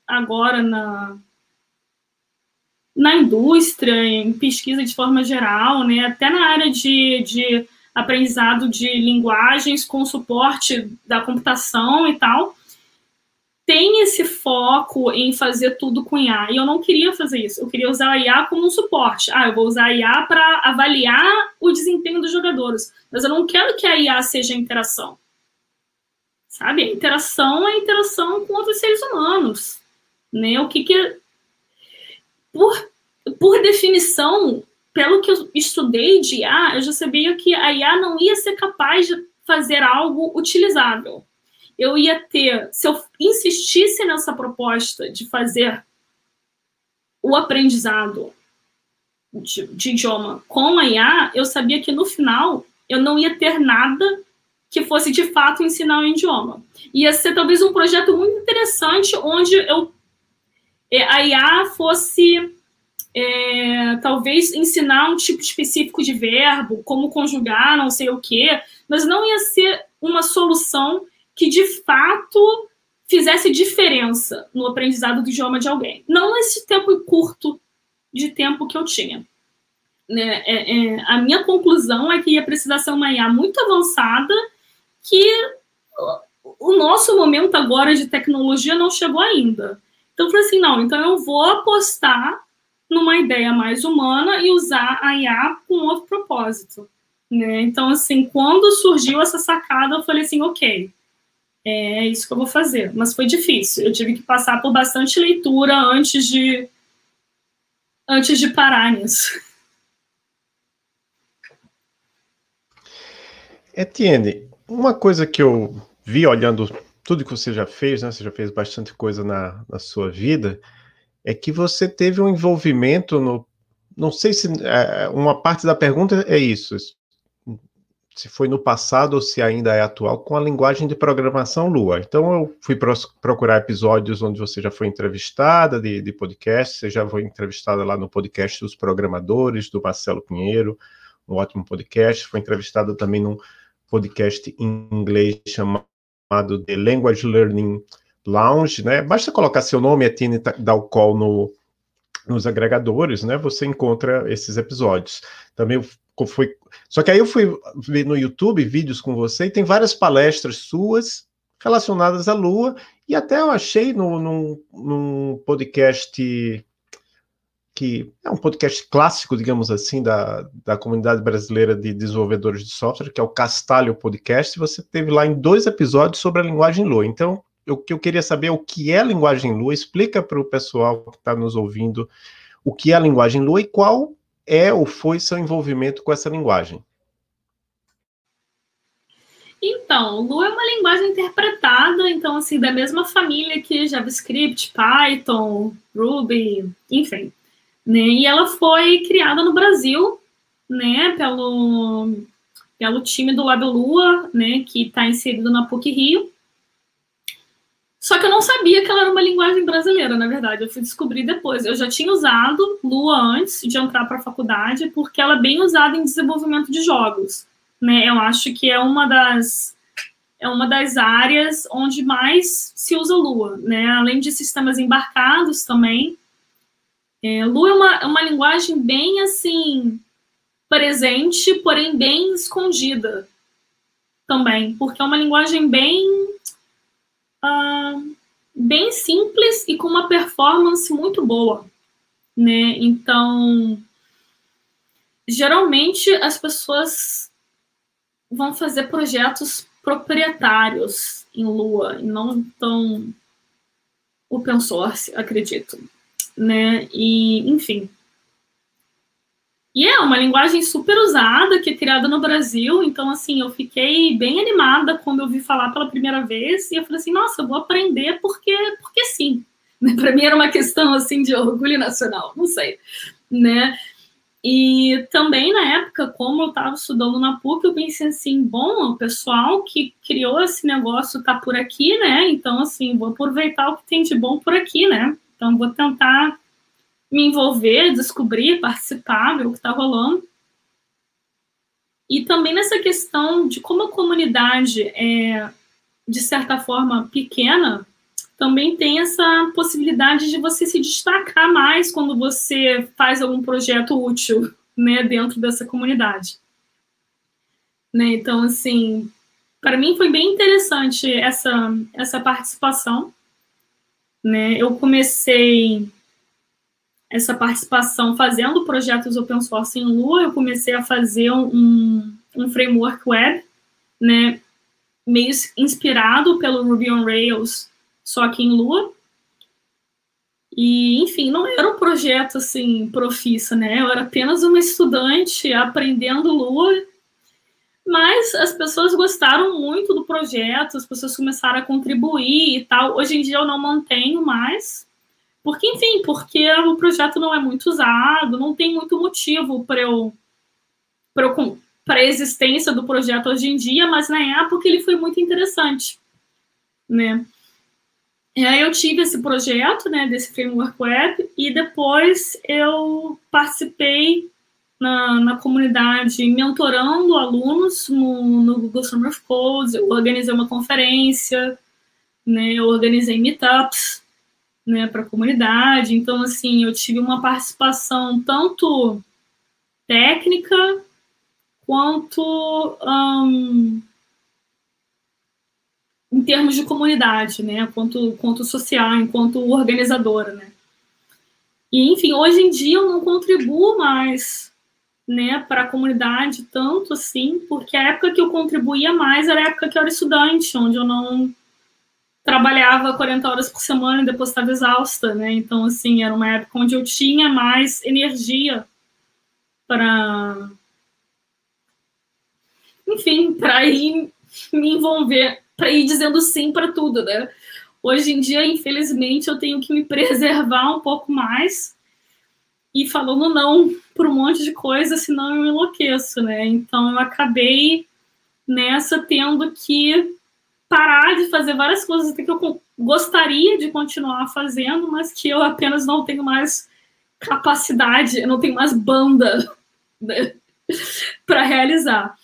agora na, na indústria, em pesquisa de forma geral, né, até na área de, de aprendizado de linguagens com suporte da computação e tal, tem esse foco em fazer tudo com IA. E eu não queria fazer isso. Eu queria usar a IA como um suporte. Ah, eu vou usar a IA para avaliar o desempenho dos jogadores. Mas eu não quero que a IA seja interação. Sabe? A interação é a interação com outros seres humanos. Né? O que, que por, por definição, pelo que eu estudei de IA, eu já sabia que a IA não ia ser capaz de fazer algo utilizável. Eu ia ter, se eu insistisse nessa proposta de fazer o aprendizado de, de idioma com a IA, eu sabia que no final eu não ia ter nada que fosse de fato ensinar o idioma. Ia ser talvez um projeto muito interessante onde eu a IA fosse é, talvez ensinar um tipo específico de verbo, como conjugar, não sei o quê, mas não ia ser uma solução que de fato fizesse diferença no aprendizado do idioma de alguém. Não nesse tempo curto de tempo que eu tinha. Né? É, é, a minha conclusão é que ia precisar ser uma IA muito avançada que o nosso momento agora de tecnologia não chegou ainda. Então eu falei assim, não, então eu vou apostar numa ideia mais humana e usar a IA com outro propósito. Né? Então, assim, quando surgiu essa sacada, eu falei assim, ok, é isso que eu vou fazer. Mas foi difícil. Eu tive que passar por bastante leitura antes de antes de parar nisso.
Etienne, uma coisa que eu vi olhando tudo que você já fez, né? Você já fez bastante coisa na, na sua vida, é que você teve um envolvimento no. Não sei se é, uma parte da pergunta é isso, se foi no passado ou se ainda é atual, com a linguagem de programação Lua. Então eu fui procurar episódios onde você já foi entrevistada de, de podcast, você já foi entrevistada lá no podcast dos programadores, do Marcelo Pinheiro, um ótimo podcast, foi entrevistada também num podcast em inglês chamado chamado de Language Learning Lounge, né? Basta colocar seu nome, Etine Dalcol, no, nos agregadores, né? Você encontra esses episódios. Também fui. Só que aí eu fui ver no YouTube vídeos com você e tem várias palestras suas relacionadas à Lua, e até eu achei no, num, num podcast que é um podcast clássico, digamos assim, da, da comunidade brasileira de desenvolvedores de software, que é o Castalho Podcast. Você teve lá em dois episódios sobre a linguagem Lua. Então, o que eu queria saber é o que é a linguagem Lua. Explica para o pessoal que está nos ouvindo o que é a linguagem Lua e qual é ou foi seu envolvimento com essa linguagem.
Então, Lua é uma linguagem interpretada, então, assim, da mesma família que JavaScript, Python, Ruby, enfim. Né? E ela foi criada no Brasil, né, pelo, pelo time do Lab Lua, né, que está inserido na PUC Rio. Só que eu não sabia que ela era uma linguagem brasileira, na verdade. Eu fui descobrir depois. Eu já tinha usado Lua antes de entrar para a faculdade, porque ela é bem usada em desenvolvimento de jogos. Né? Eu acho que é uma das é uma das áreas onde mais se usa Lua, né? Além de sistemas embarcados também. É, Lua é uma, é uma linguagem bem assim presente, porém bem escondida também, porque é uma linguagem bem uh, bem simples e com uma performance muito boa, né? Então, geralmente as pessoas vão fazer projetos proprietários em Lua e não tão open source, acredito, né? E, enfim. E é uma linguagem super usada, que é criada no Brasil, então, assim, eu fiquei bem animada quando eu vi falar pela primeira vez, e eu falei assim, nossa, eu vou aprender porque, porque sim. Para mim era uma questão, assim, de orgulho nacional, não sei, né? E também na época, como eu estava estudando na PUC, eu pensei assim, bom, o pessoal que criou esse negócio está por aqui, né? Então, assim, vou aproveitar o que tem de bom por aqui, né? Então, vou tentar me envolver, descobrir, participar, ver o que está rolando. E também nessa questão de como a comunidade é, de certa forma, pequena, também tem essa possibilidade de você se destacar mais quando você faz algum projeto útil, né, dentro dessa comunidade. Né, então, assim, para mim foi bem interessante essa, essa participação. Né? Eu comecei essa participação fazendo projetos open source em Lua, eu comecei a fazer um, um framework web, né, meio inspirado pelo Ruby on Rails só que em Lua. E, enfim, não era um projeto assim profissa, né? Eu era apenas uma estudante aprendendo Lua, mas as pessoas gostaram muito do projeto, as pessoas começaram a contribuir e tal. Hoje em dia eu não mantenho mais, porque, enfim, porque o projeto não é muito usado, não tem muito motivo para eu para a existência do projeto hoje em dia, mas na época ele foi muito interessante, né? E aí eu tive esse projeto, né, desse framework web, e depois eu participei na, na comunidade mentorando alunos no, no Google Summer of Code, eu organizei uma conferência, né, eu organizei meetups, né, para a comunidade, então, assim, eu tive uma participação tanto técnica quanto um, em termos de comunidade, né, quanto, quanto social, enquanto organizadora, né. E, enfim, hoje em dia eu não contribuo mais, né, para a comunidade tanto assim, porque a época que eu contribuía mais era a época que eu era estudante, onde eu não trabalhava 40 horas por semana e depois estava exausta, né, então, assim, era uma época onde eu tinha mais energia para, enfim, para ir me envolver para ir dizendo sim para tudo, né? Hoje em dia, infelizmente, eu tenho que me preservar um pouco mais e falando não para um monte de coisa, senão eu enlouqueço, né? Então eu acabei nessa tendo que parar de fazer várias coisas que eu gostaria de continuar fazendo, mas que eu apenas não tenho mais capacidade, eu não tenho mais banda né, para realizar.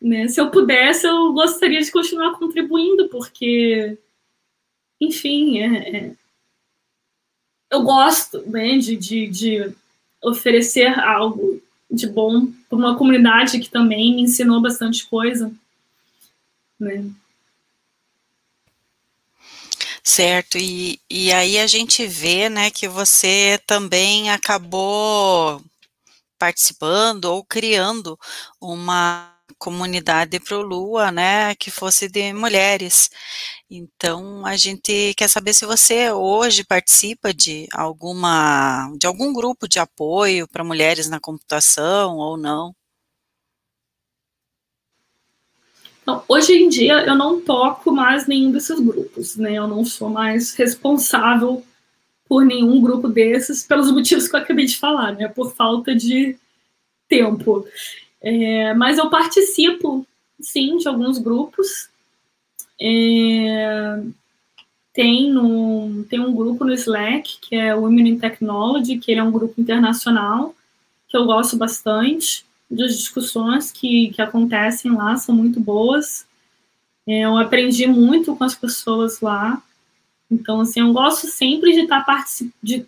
Né? Se eu pudesse, eu gostaria de continuar contribuindo, porque, enfim, é, é, eu gosto né, de, de, de oferecer algo de bom para uma comunidade que também me ensinou bastante coisa. Né?
Certo, e, e aí a gente vê, né, que você também acabou participando ou criando uma comunidade pro Lua, né, que fosse de mulheres. Então, a gente quer saber se você hoje participa de alguma de algum grupo de apoio para mulheres na computação ou não.
Hoje em dia eu não toco mais nenhum desses grupos, né? Eu não sou mais responsável por nenhum grupo desses, pelos motivos que eu acabei de falar, né? Por falta de tempo. É, mas eu participo, sim, de alguns grupos. É, tem, no, tem um grupo no Slack, que é o Women in Technology, que ele é um grupo internacional, que eu gosto bastante das discussões que, que acontecem lá, são muito boas. É, eu aprendi muito com as pessoas lá. Então, assim, eu gosto sempre de estar participando, de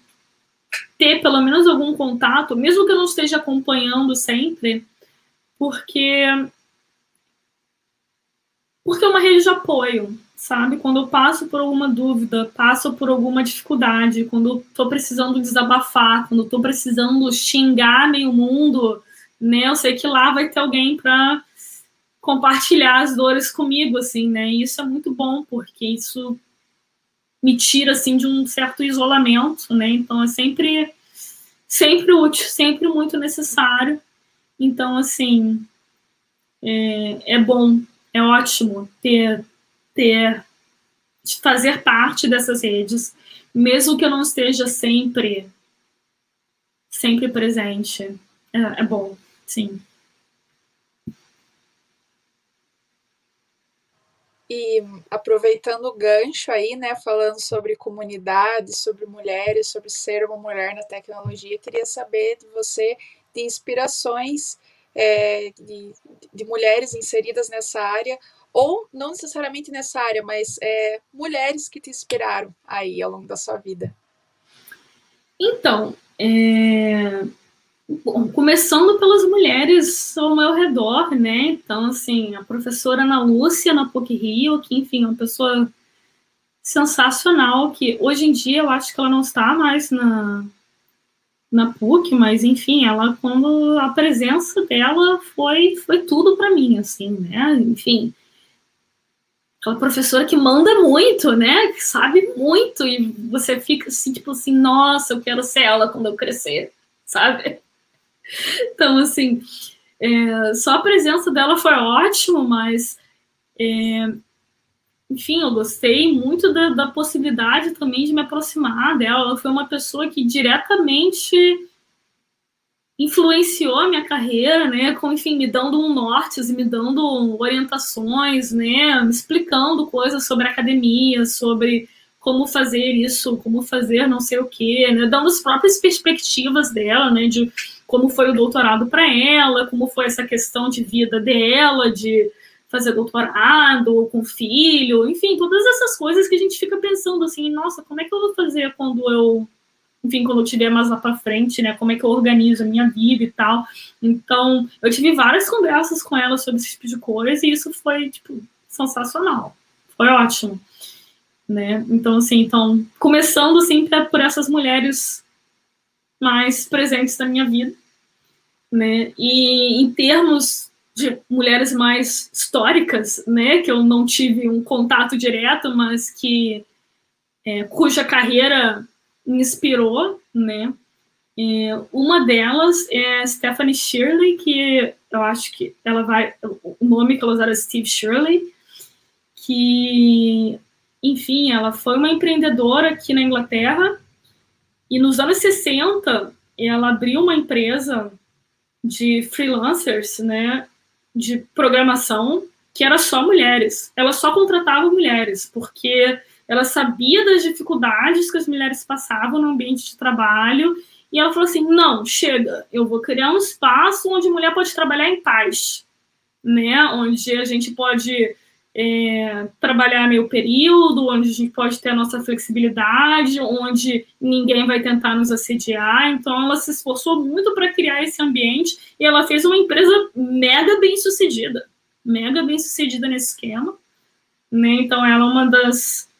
ter pelo menos algum contato, mesmo que eu não esteja acompanhando sempre, porque porque é uma rede de apoio, sabe? Quando eu passo por alguma dúvida, passo por alguma dificuldade, quando eu tô precisando desabafar, quando eu tô precisando xingar meio mundo, né? Eu sei que lá vai ter alguém para compartilhar as dores comigo, assim, né? E isso é muito bom, porque isso me tira, assim, de um certo isolamento, né? Então, é sempre, sempre útil, sempre muito necessário. Então, assim, é, é bom, é ótimo ter, ter, fazer parte dessas redes, mesmo que eu não esteja sempre, sempre presente. É, é bom, sim.
E aproveitando o gancho aí, né, falando sobre comunidade, sobre mulheres, sobre ser uma mulher na tecnologia, queria saber de você de inspirações é, de, de, mulheres inseridas nessa área, ou não necessariamente nessa área, mas é, mulheres que te inspiraram aí ao longo da sua vida.
Então, é... Bom, começando pelas mulheres ao meu redor, né? Então, assim, a professora Ana Lúcia na PUC Rio, que, enfim, é uma pessoa sensacional, que hoje em dia eu acho que ela não está mais na, na PUC, mas enfim, ela quando a presença dela foi foi tudo para mim, assim, né? Enfim, aquela professora que manda muito, né? Que sabe muito e você fica assim, tipo assim, nossa, eu quero ser ela quando eu crescer, sabe? Então, assim, é, só a presença dela foi ótimo, mas é, enfim, eu gostei muito da, da, possibilidade também de me aproximar dela. Ela foi uma pessoa que diretamente influenciou a minha carreira, né? Com, enfim, me dando um norte, me dando orientações, né? Me explicando coisas sobre academia, sobre como fazer isso, como fazer não sei o quê, né? Dando as próprias perspectivas dela, né? De como foi o doutorado para ela, como foi essa questão de vida dela, de fazer doutorado com filho, enfim, todas essas coisas que a gente fica pensando assim, nossa, como é que eu vou fazer quando eu, enfim, quando eu tiver mais lá para frente, né? Como é que eu organizo a minha vida e tal. Então, eu tive várias conversas com ela sobre esse tipo de coisa e isso foi tipo sensacional. Foi ótimo. Né? Então, assim, então, começando assim por essas mulheres mais presentes na minha vida, né? E em termos de mulheres mais históricas, né, que eu não tive um contato direto, mas que é, cuja carreira me inspirou, né. É, uma delas é Stephanie Shirley, que eu acho que ela vai, o nome que ela usava é Steve Shirley, que, enfim, ela foi uma empreendedora aqui na Inglaterra e nos anos 60 ela abriu uma empresa de freelancers, né, de programação que era só mulheres. Ela só contratava mulheres, porque ela sabia das dificuldades que as mulheres passavam no ambiente de trabalho, e ela falou assim: não, chega, eu vou criar um espaço onde a mulher pode trabalhar em paz, né? Onde a gente pode é, trabalhar meio período, onde a gente pode ter a nossa flexibilidade, onde ninguém vai tentar nos assediar. Então, ela se esforçou muito para criar esse ambiente e ela fez uma empresa mega bem sucedida, mega bem sucedida nesse esquema. Né? Então, ela é uma das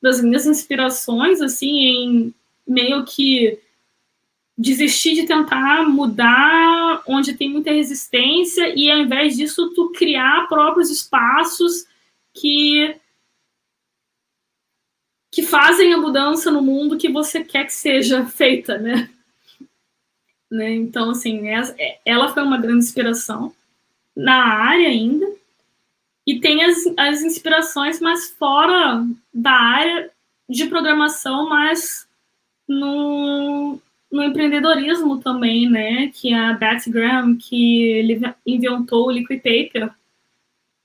das minhas inspirações, assim, em meio que desistir de tentar mudar onde tem muita resistência e ao invés disso tu criar próprios espaços que que fazem a mudança no mundo que você quer que seja feita, né? né? Então, assim, é, ela foi uma grande inspiração na área ainda. E tem as, as inspirações mais fora da área de programação, mas no, no empreendedorismo também, né? Que é a Betsy Graham, que ele inventou o Liquid Paper,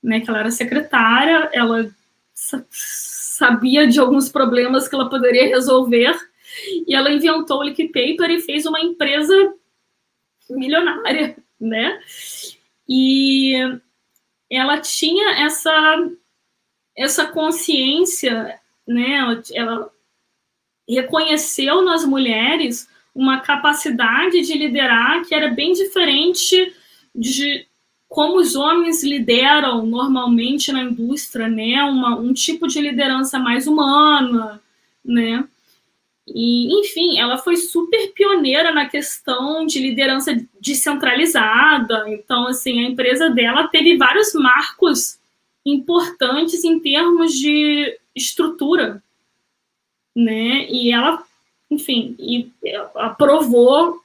né? Que ela era secretária, ela sabia de alguns problemas que ela poderia resolver e ela inventou o Liquid Paper e fez uma empresa milionária, né? E ela tinha essa essa consciência, né? Ela, ela reconheceu nas mulheres uma capacidade de liderar que era bem diferente de como os homens lideram normalmente na indústria, né? Uma, um tipo de liderança mais humana, né? E, enfim, ela foi super pioneira na questão de liderança descentralizada. Então, assim, a empresa dela teve vários marcos importantes em termos de estrutura, né? E ela, enfim, e aprovou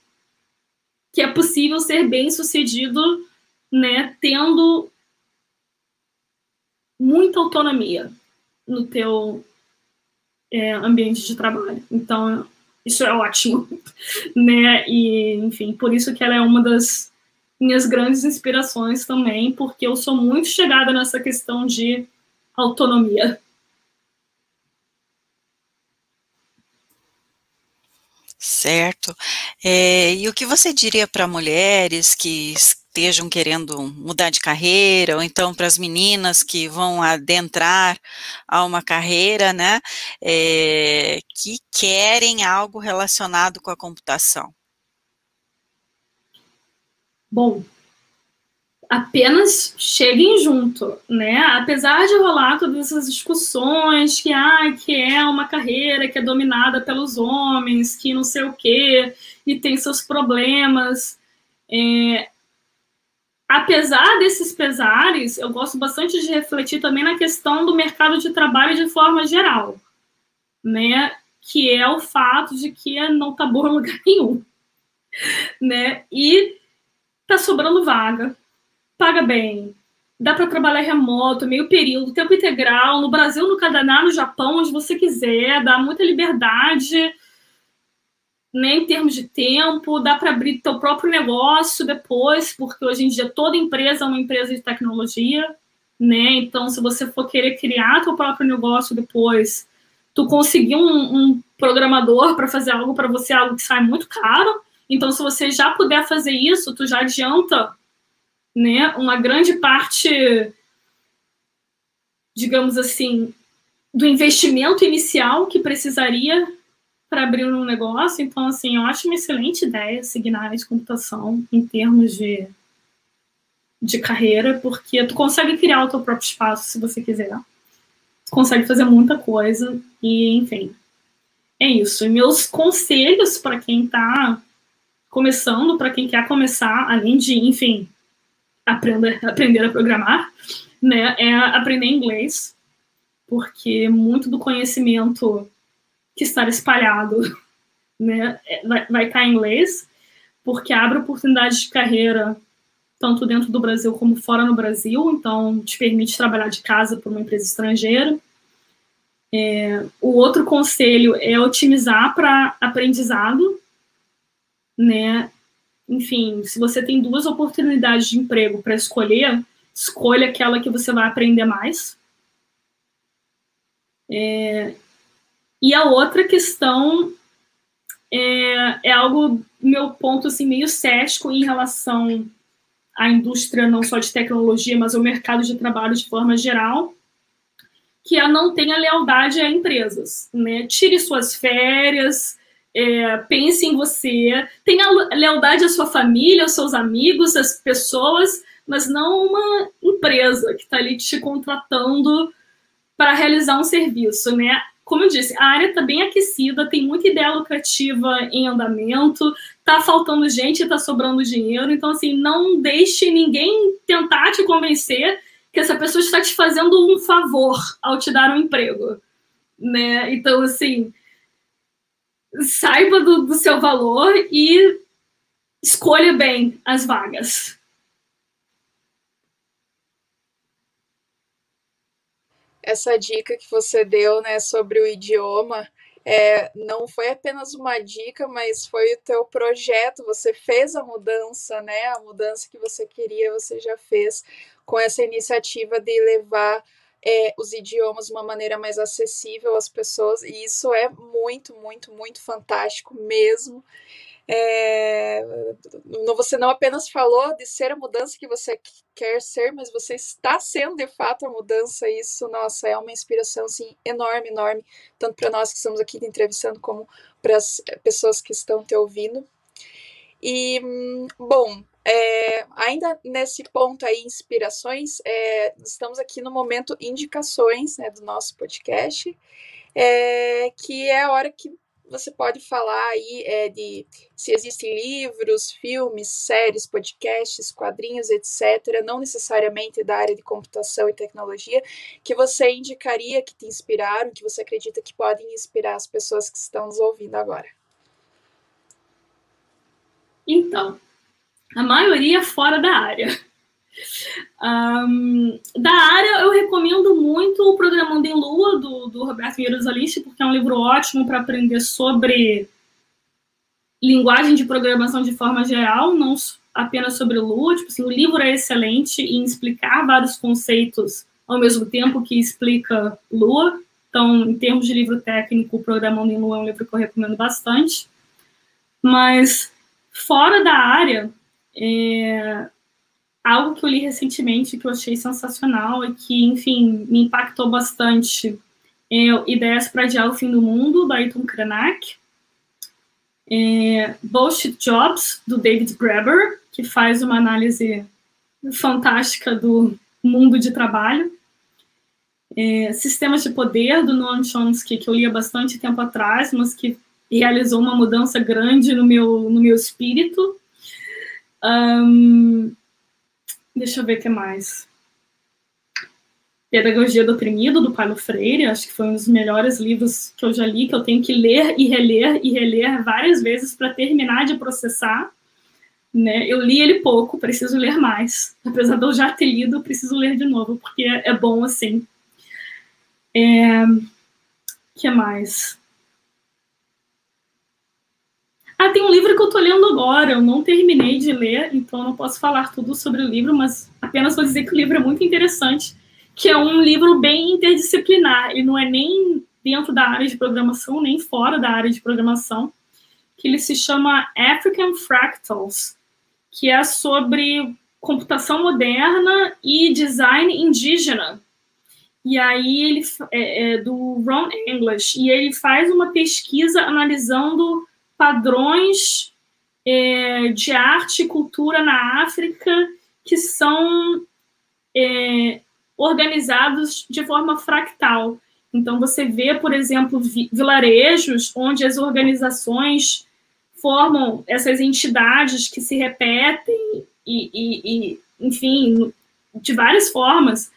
que é possível ser bem sucedido, né, tendo muita autonomia no teu é, ambiente de trabalho. Então, isso é ótimo, né? E, enfim, por isso que ela é uma das minhas grandes inspirações também, porque eu sou muito chegada nessa questão de autonomia.
Certo. É, e o que você diria para mulheres que estejam querendo mudar de carreira, ou então para as meninas que vão adentrar a uma carreira, né, é, que querem algo relacionado com a computação?
Bom, apenas cheguem junto, né? Apesar de rolar todas essas discussões que, ah, que é uma carreira que é dominada pelos homens, que não sei o quê, e tem seus problemas, é, apesar desses pesares, eu gosto bastante de refletir também na questão do mercado de trabalho de forma geral, né? Que é o fato de que não tá bom em lugar nenhum, né? E tá sobrando vaga, paga bem, dá para trabalhar remoto, meio período, tempo integral, no Brasil, no Canadá, no Japão, onde você quiser, dá muita liberdade né, em termos de tempo, dá para abrir teu próprio negócio depois, porque hoje em dia toda empresa é uma empresa de tecnologia, né? Então, se você for querer criar teu próprio negócio depois, tu conseguir um, um programador para fazer algo para você, algo que sai muito caro. Então, se você já puder fazer isso, tu já adianta, né, uma grande parte, digamos assim, do investimento inicial que precisaria para abrir um negócio. Então, assim, eu acho uma excelente ideia seguir na área de computação em termos de, de carreira, porque tu consegue criar o teu próprio espaço se você quiser. Tu consegue fazer muita coisa e, enfim, é isso. E meus conselhos para quem está começando, para quem quer começar, além de, enfim, aprender, aprender a programar, né, é aprender inglês, porque muito do conhecimento que estar espalhado, né, é, vai, estar em inglês, porque abre oportunidades de carreira tanto dentro do Brasil como fora no Brasil, então te permite trabalhar de casa para uma empresa estrangeira. É, o outro conselho é otimizar para aprendizado, né? Enfim, se você tem duas oportunidades de emprego para escolher, escolha aquela que você vai aprender mais. É, e a outra questão é, é algo, meu ponto, assim, meio cético em relação à indústria, não só de tecnologia, mas ao mercado de trabalho de forma geral, que é não tenha lealdade a empresas. Né? Tire suas férias, é, pense em você, tenha lealdade à sua família, aos seus amigos, às pessoas, mas não uma empresa que está ali te contratando para realizar um serviço, né? Como eu disse, a área está bem aquecida, tem muita ideia lucrativa em andamento, está faltando gente, está sobrando dinheiro, então assim, não deixe ninguém tentar te convencer que essa pessoa está te fazendo um favor ao te dar um emprego, né? Então assim, saiba do, do seu valor e escolha bem as vagas.
Essa dica que você deu, né, sobre o idioma, é, não foi apenas uma dica, mas foi o teu projeto, você fez a mudança, né, a mudança que você queria, você já fez com essa iniciativa de levar é, os idiomas de uma maneira mais acessível às pessoas, e isso é muito, muito, muito fantástico mesmo. É, você não apenas falou de ser a mudança que você quer ser, mas você está sendo de fato a mudança. Isso, nossa, é uma inspiração assim, enorme, enorme, tanto para nós que estamos aqui te entrevistando, como para as pessoas que estão te ouvindo. E, bom, é, ainda nesse ponto aí, inspirações, é, estamos aqui no momento indicações né, do nosso podcast, é, que é a hora que você pode falar aí é, de se existem livros, filmes, séries, podcasts, quadrinhos, etc., não necessariamente da área de computação e tecnologia, que você indicaria, que te inspiraram, que você acredita que podem inspirar as pessoas que estão nos ouvindo agora?
Então, a maioria fora da área. Um, da área, eu recomendo muito o Programando em Lua, do, do Roberto Jerusaliste, porque é um livro ótimo para aprender sobre linguagem de programação de forma geral, não apenas sobre Lua. Tipo assim, o livro é excelente em explicar vários conceitos ao mesmo tempo que explica Lua. Então, em termos de livro técnico, Programando em Lua é um livro que eu recomendo bastante. Mas, fora da área, é, algo que eu li recentemente que eu achei sensacional e que, enfim, me impactou bastante é Ideias para Adiar o Fim do Mundo, da Ayrton Krenak. É, Bullshit Jobs, do David Graeber, que faz uma análise fantástica do mundo de trabalho. É, Sistemas de Poder, do Noam Chomsky, que eu li há bastante tempo atrás, mas que realizou uma mudança grande no meu, no meu espírito. Um, Deixa eu ver o que mais. Pedagogia do Oprimido, do Paulo Freire, acho que foi um dos melhores livros que eu já li, que eu tenho que ler e reler e reler várias vezes para terminar de processar. Né? Eu li ele pouco, preciso ler mais. Apesar de eu já ter lido, preciso ler de novo, porque é, bom assim. É... que mais? Ah, tem um livro que eu estou lendo agora, eu não terminei de ler, então não posso falar tudo sobre o livro, mas apenas vou dizer que o livro é muito interessante, que é um livro bem interdisciplinar, e não é nem dentro da área de programação, nem fora da área de programação, que ele se chama African Fractals, que é sobre computação moderna e design indígena. E aí ele é, é do Ron English, e ele faz uma pesquisa analisando padrões é, de arte e cultura na África que são é, organizados de forma fractal. Então, você vê, por exemplo, vilarejos onde as organizações formam essas entidades que se repetem e, e, e enfim, de várias formas,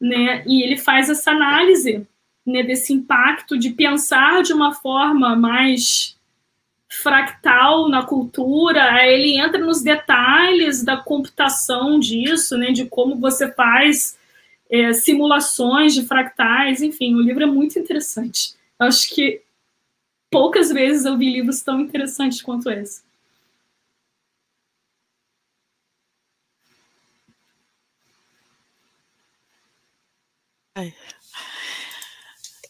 né? E ele faz essa análise né, desse impacto de pensar de uma forma mais fractal na cultura, ele entra nos detalhes da computação disso, né, de como você faz é, simulações de fractais, enfim, o livro é muito interessante. Acho que poucas vezes eu vi livros tão interessantes quanto esse.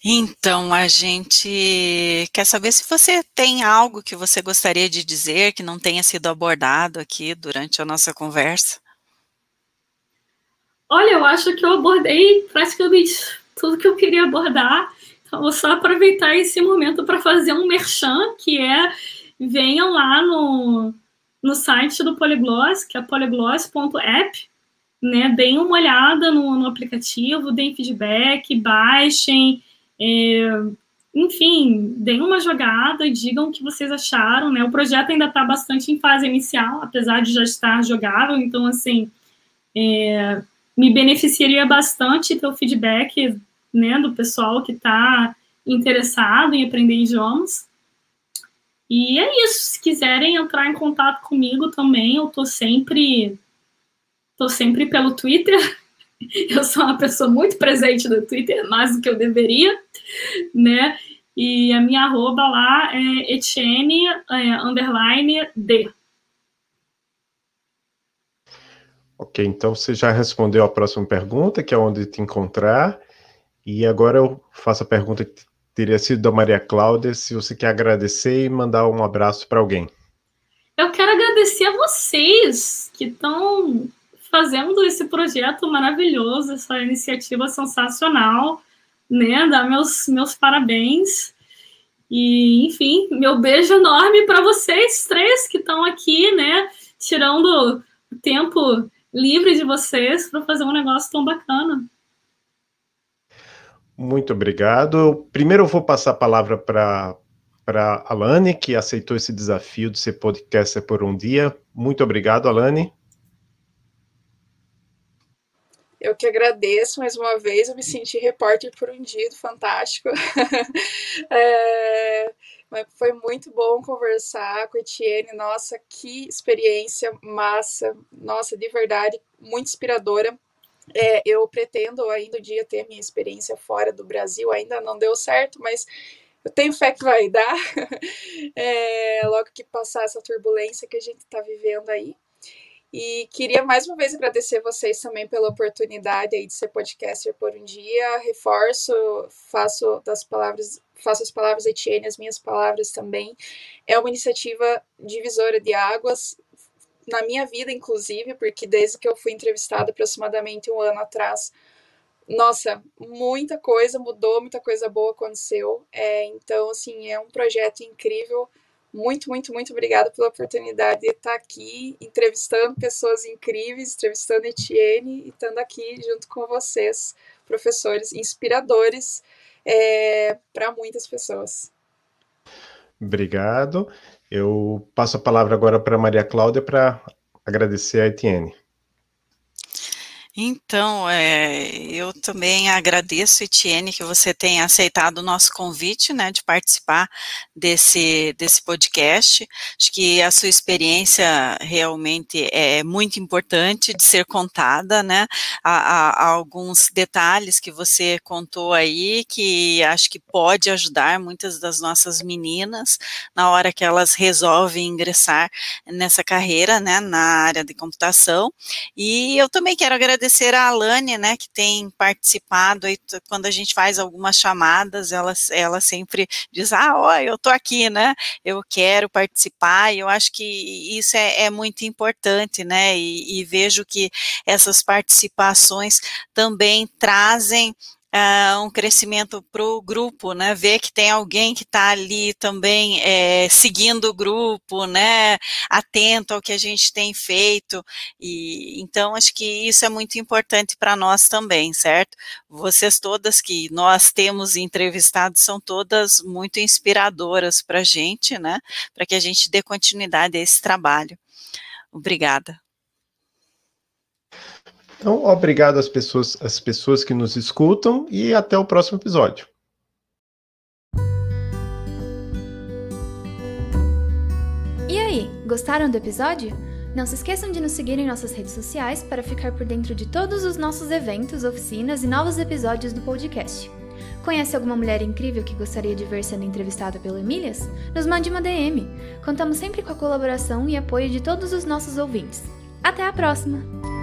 Então, a gente quer saber se você tem algo que você gostaria de dizer que não tenha sido abordado aqui durante a nossa conversa.
Olha, eu acho que eu abordei praticamente tudo que eu queria abordar. Então, vou só aproveitar esse momento para fazer um merchan, que é venham lá no, no site do Polygloss, que é polygloss.app, né? Deem uma olhada no, no aplicativo, deem feedback, baixem, é, enfim, deem uma jogada e digam o que vocês acharam, né? O projeto ainda está bastante em fase inicial, apesar de já estar jogável, então, assim, é, me beneficiaria bastante ter o feedback, né, do pessoal que está interessado em aprender idiomas. E é isso, se quiserem entrar em contato comigo também, eu tô sempre tô sempre pelo Twitter. Eu sou uma pessoa muito presente no Twitter, mais do que eu deveria, né? E a minha arroba lá é Etienne é, underline D.
Ok, então você já respondeu a próxima pergunta, que é onde te encontrar. E agora eu faço a pergunta que teria sido da Maria Cláudia, se você quer agradecer e mandar um abraço para alguém.
Eu quero agradecer a vocês que estão fazendo esse projeto maravilhoso, essa iniciativa sensacional né? Dar meus, meus parabéns. E, enfim, meu beijo enorme para vocês três que estão aqui, né? Tirando o tempo livre de vocês para fazer um negócio tão bacana.
Muito obrigado. Primeiro eu vou passar a palavra para para Alane, que aceitou esse desafio de ser podcaster por um dia. Muito obrigado, Alane.
Eu que agradeço mais uma vez, eu me senti repórter por um dia, fantástico. é, foi muito bom conversar com a Etienne, nossa, que experiência massa, nossa, de verdade, muito inspiradora. É, eu pretendo ainda um dia ter minha experiência fora do Brasil, ainda não deu certo, mas eu tenho fé que vai dar, é, logo que passar essa turbulência que a gente está vivendo aí. E queria mais uma vez agradecer vocês também pela oportunidade aí de ser podcaster por um dia. Reforço, faço das palavras, faço as palavras da Etienne, as minhas palavras também. É uma iniciativa divisora de águas na minha vida, inclusive, porque desde que eu fui entrevistada aproximadamente um ano atrás, nossa, muita coisa mudou, muita coisa boa aconteceu. É, então, assim, é um projeto incrível muito, muito, muito obrigada pela oportunidade de estar aqui entrevistando pessoas incríveis, entrevistando Etienne e estando aqui junto com vocês, professores inspiradores é, para muitas pessoas.
Obrigado. Eu passo a palavra agora para Maria Cláudia para agradecer a Etienne.
Então, é, eu também agradeço, Etienne, que você tenha aceitado o nosso convite, né, de participar desse, desse podcast. Acho que a sua experiência realmente é muito importante de ser contada, né, há, há alguns detalhes que você contou aí, que acho que pode ajudar muitas das nossas meninas na hora que elas resolvem ingressar nessa carreira, né, na área de computação. E eu também quero agradecer agradecer a Alane, né, que tem participado aí, quando a gente faz algumas chamadas, ela, ela sempre diz, ah, ó, eu tô aqui, né, eu quero participar, e eu acho que isso é, é muito importante, né, e, e vejo que essas participações também trazem uh, um crescimento para o grupo, né? Ver que tem alguém que está ali também é, seguindo o grupo, né? Atento ao que a gente tem feito. E então acho que isso é muito importante para nós também, certo? Vocês todas que nós temos entrevistado são todas muito inspiradoras para a gente, né? Para que a gente dê continuidade a esse trabalho. Obrigada.
Então, obrigado às pessoas, às pessoas que nos escutam e até o próximo episódio.
E aí, gostaram do episódio? Não se esqueçam de nos seguir em nossas redes sociais para ficar por dentro de todos os nossos eventos, oficinas e novos episódios do podcast. Conhece alguma mulher incrível que gostaria de ver sendo entrevistada pelo Emílias? Nos mande uma DM. Contamos sempre com a colaboração e apoio de todos os nossos ouvintes. Até a próxima!